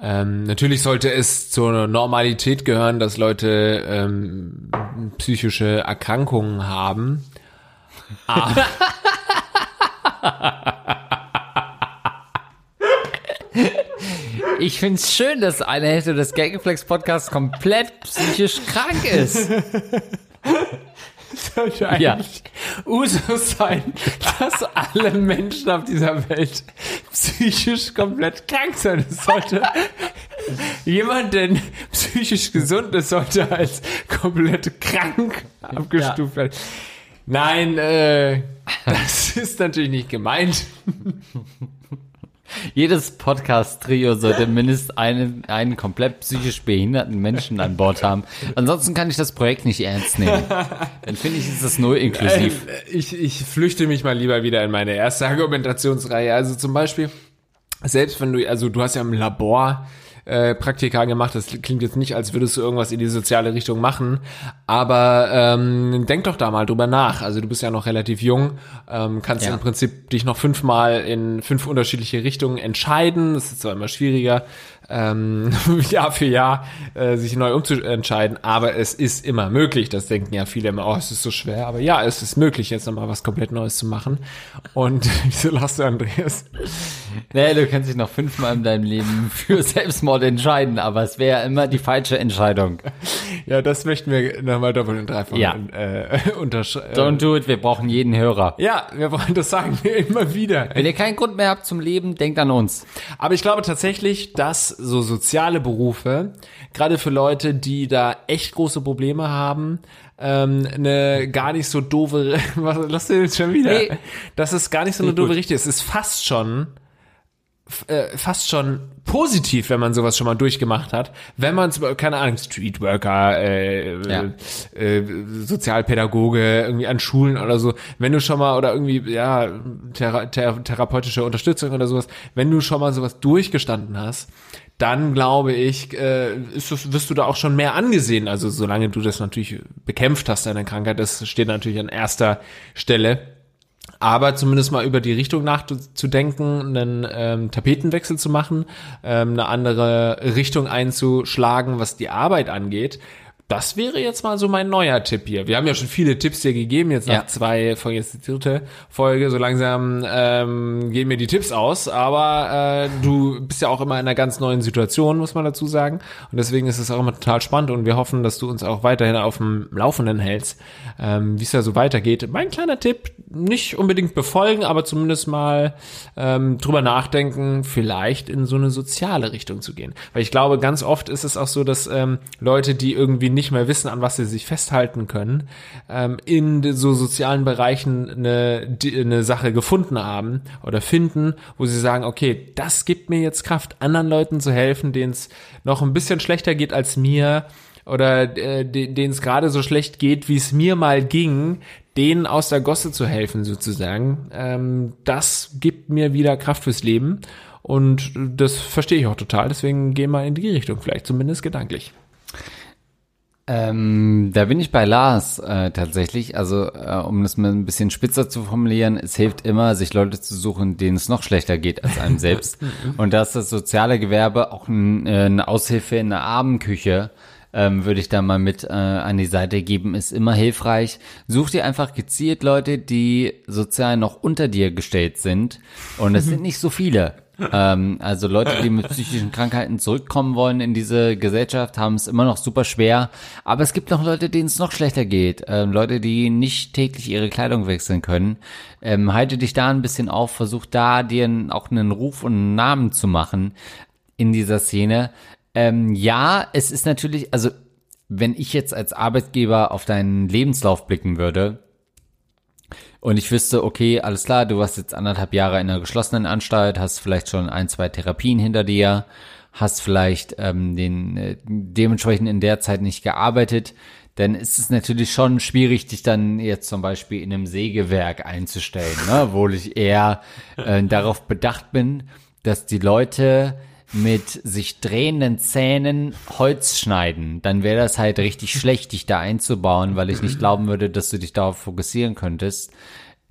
Ähm, natürlich sollte es zur Normalität gehören, dass Leute ähm, psychische Erkrankungen haben. Ich finde es schön, dass eine Hälfte des Gagflex Podcasts komplett psychisch krank ist. sollte eigentlich Usus sein, dass alle Menschen auf dieser Welt psychisch komplett krank sind. Es sollte jemand, der psychisch gesund ist, sollte als komplett krank abgestuft werden. Nein, äh, Das ist natürlich nicht gemeint. Jedes Podcast-Trio sollte mindestens einen, einen komplett psychisch behinderten Menschen an Bord haben. Ansonsten kann ich das Projekt nicht ernst nehmen. Dann finde ich, ist das null inklusiv. Äh, Ich, ich flüchte mich mal lieber wieder in meine erste Argumentationsreihe. Also zum Beispiel, selbst wenn du, also du hast ja im Labor äh, Praktika gemacht, das klingt jetzt nicht, als würdest du irgendwas in die soziale Richtung machen, aber ähm, denk doch da mal drüber nach. Also du bist ja noch relativ jung, ähm, kannst Ja. im Prinzip dich noch fünfmal in fünf unterschiedliche Richtungen entscheiden. Das ist zwar immer schwieriger, ähm, Jahr für Jahr äh, sich neu umzuentscheiden, aber es ist immer möglich. Das denken ja viele immer, oh, es ist so schwer, aber ja, es ist möglich, jetzt nochmal was komplett Neues zu machen. Und wieso lachst du, Andreas? Nee, du kannst dich noch fünfmal in deinem Leben für Selbstmord entscheiden, aber es wäre immer die falsche Entscheidung. Ja, das möchten wir nochmal doppelt und dreifach Ja. äh, unterschreiben. Don't do it, wir brauchen jeden Hörer. Ja, wir wollen das sagen wir immer wieder. Wenn ihr keinen Grund mehr habt zum Leben, denkt an uns. Aber ich glaube tatsächlich, dass so soziale Berufe, gerade für Leute, die da echt große Probleme haben, ähm, eine gar nicht so doofe, was lass du jetzt schon wieder? Nee. Das ist gar nicht so eine ich doofe. Richtung. Es ist fast schon äh, fast schon positiv, wenn man sowas schon mal durchgemacht hat. Wenn man, zum- keine Ahnung, Streetworker, äh, Ja. äh, Sozialpädagoge, irgendwie an Schulen oder so, wenn du schon mal, oder irgendwie, ja, thera thera therapeutische Unterstützung oder sowas, wenn du schon mal sowas durchgestanden hast, dann glaube ich, äh, ist wirst du da auch schon mehr angesehen. Also solange du das natürlich bekämpft hast, deine Krankheit, das steht natürlich an erster Stelle. Aber zumindest mal über die Richtung nachzudenken, einen ähm, Tapetenwechsel zu machen, ähm, eine andere Richtung einzuschlagen, was die Arbeit angeht. Das wäre jetzt mal so mein neuer Tipp hier. Wir haben ja schon viele Tipps hier gegeben, jetzt nach Ja. zwei Folgen, jetzt die dritte Folge. So langsam ähm, gehen mir die Tipps aus, aber äh, du bist ja auch immer in einer ganz neuen Situation, muss man dazu sagen. Und deswegen ist es auch immer total spannend und wir hoffen, dass du uns auch weiterhin auf dem Laufenden hältst, ähm, wie es da so weitergeht. Mein kleiner Tipp, nicht unbedingt befolgen, aber zumindest mal ähm, drüber nachdenken, vielleicht in so eine soziale Richtung zu gehen. Weil ich glaube, ganz oft ist es auch so, dass ähm, Leute, die irgendwie nicht mehr wissen, an was sie sich festhalten können, ähm, in so sozialen Bereichen eine, eine Sache gefunden haben oder finden, wo sie sagen, okay, das gibt mir jetzt Kraft, anderen Leuten zu helfen, denen es noch ein bisschen schlechter geht als mir oder äh, de- denen es gerade so schlecht geht, wie es mir mal ging, denen aus der Gosse zu helfen sozusagen. Ähm, das gibt mir wieder Kraft fürs Leben und das verstehe ich auch total. Deswegen gehen wir in die Richtung vielleicht, zumindest gedanklich. Ähm, da bin ich bei Lars äh, tatsächlich. Also, äh, um das mal ein bisschen spitzer zu formulieren, es hilft immer, sich Leute zu suchen, denen es noch schlechter geht als einem selbst. Und da ist das soziale Gewerbe auch ein, äh, eine Aushilfe in der Abendküche. Ähm, würde ich da mal mit äh, an die Seite geben, ist immer hilfreich. Such dir einfach gezielt Leute, die sozial noch unter dir gestellt sind. Und es sind nicht so viele. Ähm, also Leute, die mit psychischen Krankheiten zurückkommen wollen in diese Gesellschaft, haben es immer noch super schwer. Aber es gibt noch Leute, denen es noch schlechter geht. Ähm, Leute, die nicht täglich ihre Kleidung wechseln können. Ähm, halte dich da ein bisschen auf, versuch da dir auch einen Ruf und einen Namen zu machen in dieser Szene. Ähm, ja, es ist natürlich, also wenn ich jetzt als Arbeitgeber auf deinen Lebenslauf blicken würde, und ich wüsste, okay, alles klar, du warst jetzt anderthalb Jahre in einer geschlossenen Anstalt, hast vielleicht schon ein, zwei Therapien hinter dir, hast vielleicht ähm, den äh, dementsprechend in der Zeit nicht gearbeitet, dann ist es natürlich schon schwierig, dich dann jetzt zum Beispiel in einem Sägewerk einzustellen, ne? wo ich eher äh, darauf bedacht bin, dass die Leute mit sich drehenden Zähnen Holz schneiden, dann wäre das halt richtig schlecht, dich da einzubauen, weil ich nicht glauben würde, dass du dich darauf fokussieren könntest.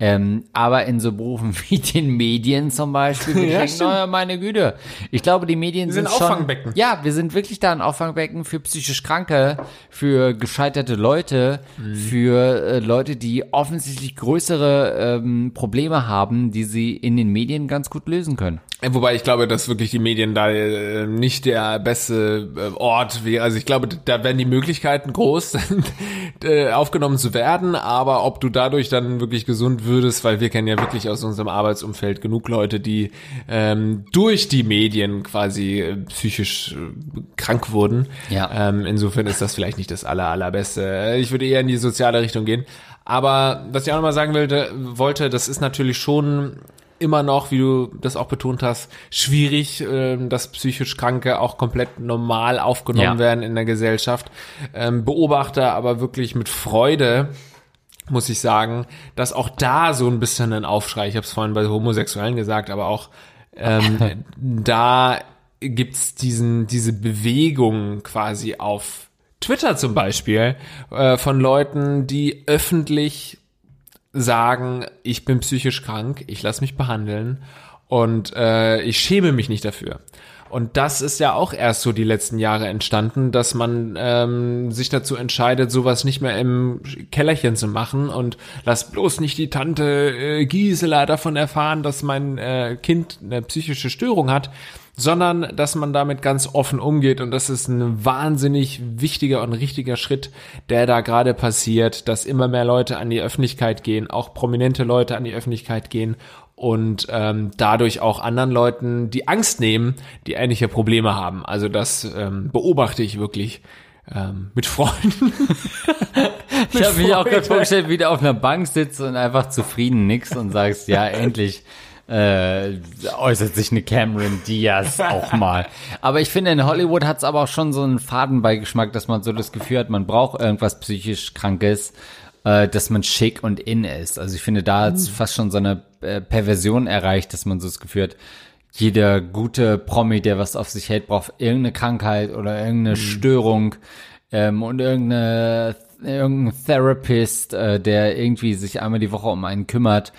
Ähm, aber in so Berufen wie den Medien zum Beispiel, Ja, stimmt. naja, meine Güte. Ich glaube, die Medien sind sind, schon, Auffangbecken. Ja, wir sind wirklich da ein Auffangbecken für psychisch Kranke, für gescheiterte Leute, Mhm. für äh, Leute, die offensichtlich größere ähm, Probleme haben, die sie in den Medien ganz gut lösen können. Wobei ich glaube, dass wirklich die Medien da äh, nicht der beste äh, Ort wäre. Also ich glaube, da wären die Möglichkeiten groß, äh, aufgenommen zu werden. Aber ob du dadurch dann wirklich gesund würdest, weil wir kennen ja wirklich aus unserem Arbeitsumfeld genug Leute, die ähm, durch die Medien quasi äh, psychisch äh, krank wurden. Ja. Ähm, insofern ist das vielleicht nicht das aller, allerbeste. Ich würde eher in die soziale Richtung gehen. Aber was ich auch nochmal sagen wollte, wollte, das ist natürlich schon immer noch, wie du das auch betont hast, schwierig, äh, dass psychisch Kranke auch komplett normal aufgenommen Ja. werden in der Gesellschaft. Ähm, beobachte aber wirklich mit Freude, muss ich sagen, dass auch da so ein bisschen ein Aufschrei, ich habe es vorhin bei Homosexuellen gesagt, aber auch ähm, da gibt's diesen diese Bewegung quasi auf Twitter zum Beispiel äh, von Leuten, die öffentlich sagen, ich bin psychisch krank, ich lasse mich behandeln und äh, ich schäme mich nicht dafür. Und das ist ja auch erst so die letzten Jahre entstanden, dass man ähm, sich dazu entscheidet, sowas nicht mehr im Kellerchen zu machen und lass bloß nicht die Tante äh, Gisela davon erfahren, dass mein äh, Kind eine psychische Störung hat, sondern dass man damit ganz offen umgeht und das ist ein wahnsinnig wichtiger und richtiger Schritt, der da gerade passiert, dass immer mehr Leute an die Öffentlichkeit gehen, auch prominente Leute an die Öffentlichkeit gehen und ähm, dadurch auch anderen Leuten die Angst nehmen, die ähnliche Probleme haben. Also das ähm, beobachte ich wirklich ähm, mit Freunden. Ich habe mich auch gerade vorgestellt, wie du auf einer Bank sitzt und einfach zufrieden nix und sagst, ja, endlich äh, äußert sich eine Cameron Diaz auch mal. Aber ich finde, in Hollywood hat es aber auch schon so einen Fadenbeigeschmack, dass man so das Gefühl hat, man braucht irgendwas psychisch Krankes, äh, dass man schick und in ist. Also ich finde, da hat es fast schon so eine äh, Perversion erreicht, dass man so das Gefühl hat, jeder gute Promi, der was auf sich hält, braucht irgendeine Krankheit oder irgendeine Störung ähm, und irgendeine, irgendein Therapist, äh, der irgendwie sich einmal die Woche um einen kümmert,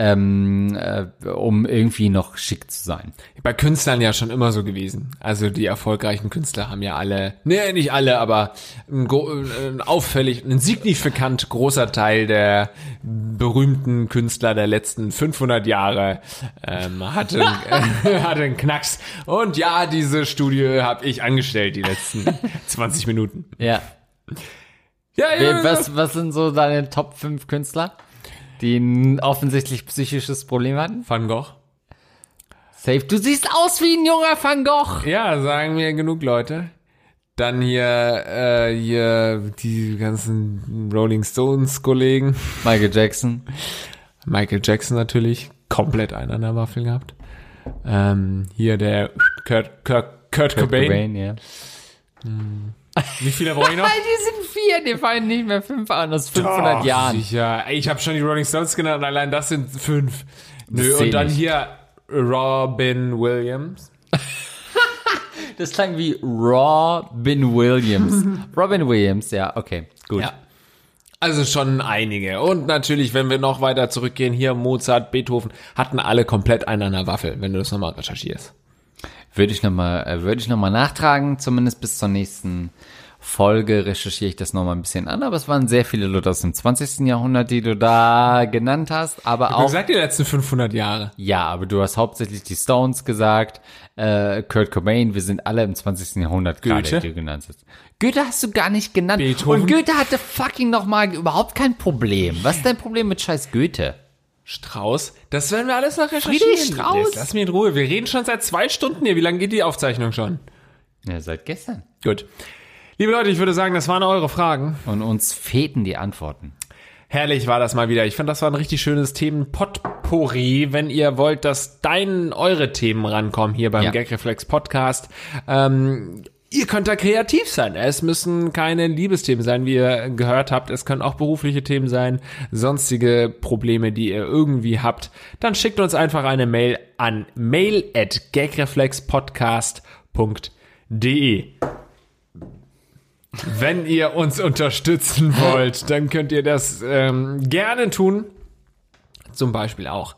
ähm, äh, um irgendwie noch schick zu sein. Bei Künstlern ja schon immer so gewesen. Also die erfolgreichen Künstler haben ja alle, nee, nicht alle, aber ein, ein auffällig, ein signifikant großer Teil der berühmten Künstler der letzten 500 Jahre ähm, hatte, äh, hatte einen Knacks. Und ja, diese Studie habe ich angestellt die letzten 20 Minuten. Ja. Ja, ja, Was, was sind so deine Top 5 Künstler, die ein offensichtlich psychisches Problem hatten? Van Gogh. Safe. Du siehst aus wie ein junger Van Gogh. Ja, sagen mir genug Leute. Dann hier, äh, hier die ganzen Rolling Stones Kollegen. Michael Jackson. Michael Jackson natürlich, komplett einen an der Waffel gehabt. Ähm, hier der Kurt, Kurt, Kurt, Cobain. Cobain, ja. Wie viele brauche ich noch? Die sind vier, die fallen nicht mehr fünf an aus 500 Doch, Jahren. Sicher. Ich habe schon die Rolling Stones genannt und allein das sind fünf. Nö, Das und dann nicht. hier Robin Williams. Das klang wie Robin Williams. Robin Williams, ja, okay, gut. Ja. Also schon einige. Und natürlich, wenn wir noch weiter zurückgehen, hier Mozart, Beethoven, hatten alle komplett einen an der Waffel, wenn du das nochmal recherchierst. Würde ich nochmal, äh, würde ich noch mal nachtragen, zumindest bis zur nächsten Folge recherchiere ich das nochmal ein bisschen an, aber es waren sehr viele Leute aus dem 20. Jahrhundert, die du da genannt hast, aber Wie auch, gesagt, die letzten 500 Jahre. ja, aber du hast hauptsächlich die Stones gesagt, äh, Kurt Cobain, wir sind alle im 20. Jahrhundert gerade, Goethe? die du genannt hast. Goethe hast du gar nicht genannt. Beethoven? Und Goethe hatte fucking nochmal überhaupt kein Problem. Was ist dein Problem mit scheiß Goethe? Strauß. Das werden wir alles noch recherchieren. Friedrich Strauß? Lass mich in Ruhe. Wir reden schon seit zwei Stunden hier. Wie lange geht die Aufzeichnung schon? Ja, seit gestern. Gut. Liebe Leute, ich würde sagen, das waren eure Fragen. Und uns fehlten die Antworten. Herrlich war das mal wieder. Ich fand, das war ein richtig schönes Themen-Potpourri. Wenn ihr wollt, dass dein, eure Themen rankommen hier beim Ja. Gagreflex Podcast, ähm, ihr könnt da kreativ sein. Es müssen keine Liebesthemen sein, wie ihr gehört habt. Es können auch berufliche Themen sein, sonstige Probleme, die ihr irgendwie habt. Dann schickt uns einfach eine Mail an mail at gagreflexpodcast.de. Wenn ihr uns unterstützen wollt, dann könnt ihr das ähm, gerne tun. Zum Beispiel auch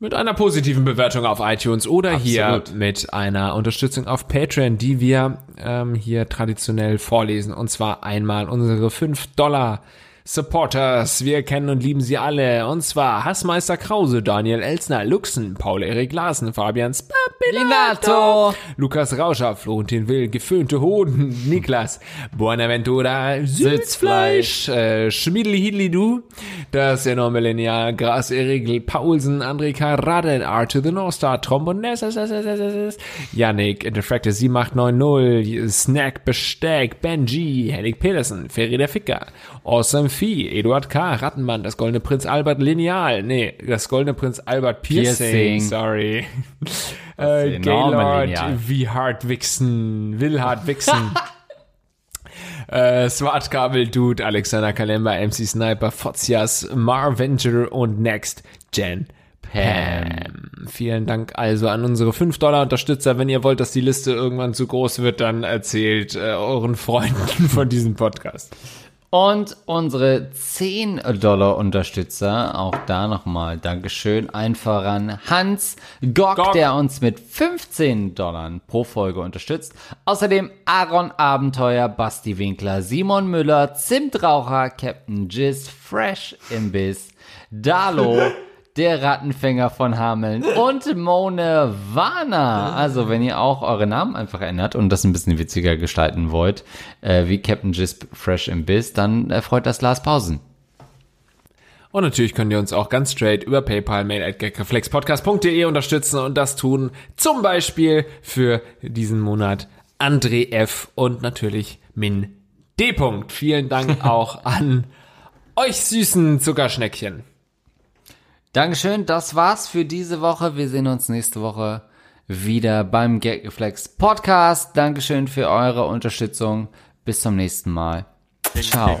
mit einer positiven Bewertung auf iTunes oder hier Absolut. mit einer Unterstützung auf Patreon, die wir ähm, hier traditionell vorlesen. Und zwar einmal unsere 5 Dollar Supporters. Wir kennen und lieben sie alle. Und zwar Hassmeister Krause, Daniel Elsner, Luxen, Paul-Erik Larsen, Fabian Spapinato, Lukas Rauscher, Florentin Will, Geföhnte Hoden, Niklas, Buenaventura, Sitzfleisch, äh, Schmiedli Hidli Du, das enorme Lineal, Gras Erigel, Paulsen, André Raden, R to the North Star, Tromboness, Yannick, Interfractor 7890, Snack Besteck, Benji, Henrik Petersen, Ferry der Ficker, Awesome Vieh, Eduard K., Rattenmann, das Goldene Prinz Albert Lineal, nee, das Goldene Prinz Albert Piercing, Piercing. sorry. äh, Gaylord, wie hart wichsen, will hart wichsen. äh, Smart Kabel Dude, Alexander Kalemba, MC Sniper, Fozias, Marvenger und Next Gen Pam. Vielen Dank also an unsere 5 Dollar Unterstützer. Wenn ihr wollt, dass die Liste irgendwann zu groß wird, dann erzählt äh, euren Freunden von diesem Podcast. Und unsere 10 Dollar Unterstützer, auch da nochmal Dankeschön, ein voran Hans Gock, Gock, der uns mit 15 Dollar pro Folge unterstützt. Außerdem Aaron Abenteuer, Basti Winkler, Simon Müller, Zimtraucher, Captain Jizz, Fresh Imbiss, Dalo, der Rattenfänger von Hameln und Mone Warner. Also, wenn ihr auch eure Namen einfach ändert und das ein bisschen witziger gestalten wollt, äh, wie Captain Jisp Fresh im Biss, dann äh, freut das Lars Pausen. Und natürlich könnt ihr uns auch ganz straight über PayPal, mail at geflexpodcast.de unterstützen und das tun zum Beispiel für diesen Monat André F. und natürlich Min D. Vielen Dank auch an euch süßen Zuckerschneckchen. Dankeschön, das war's für diese Woche. Wir sehen uns nächste Woche wieder beim Gagreflex Podcast. Dankeschön für eure Unterstützung. Bis zum nächsten Mal. Ciao.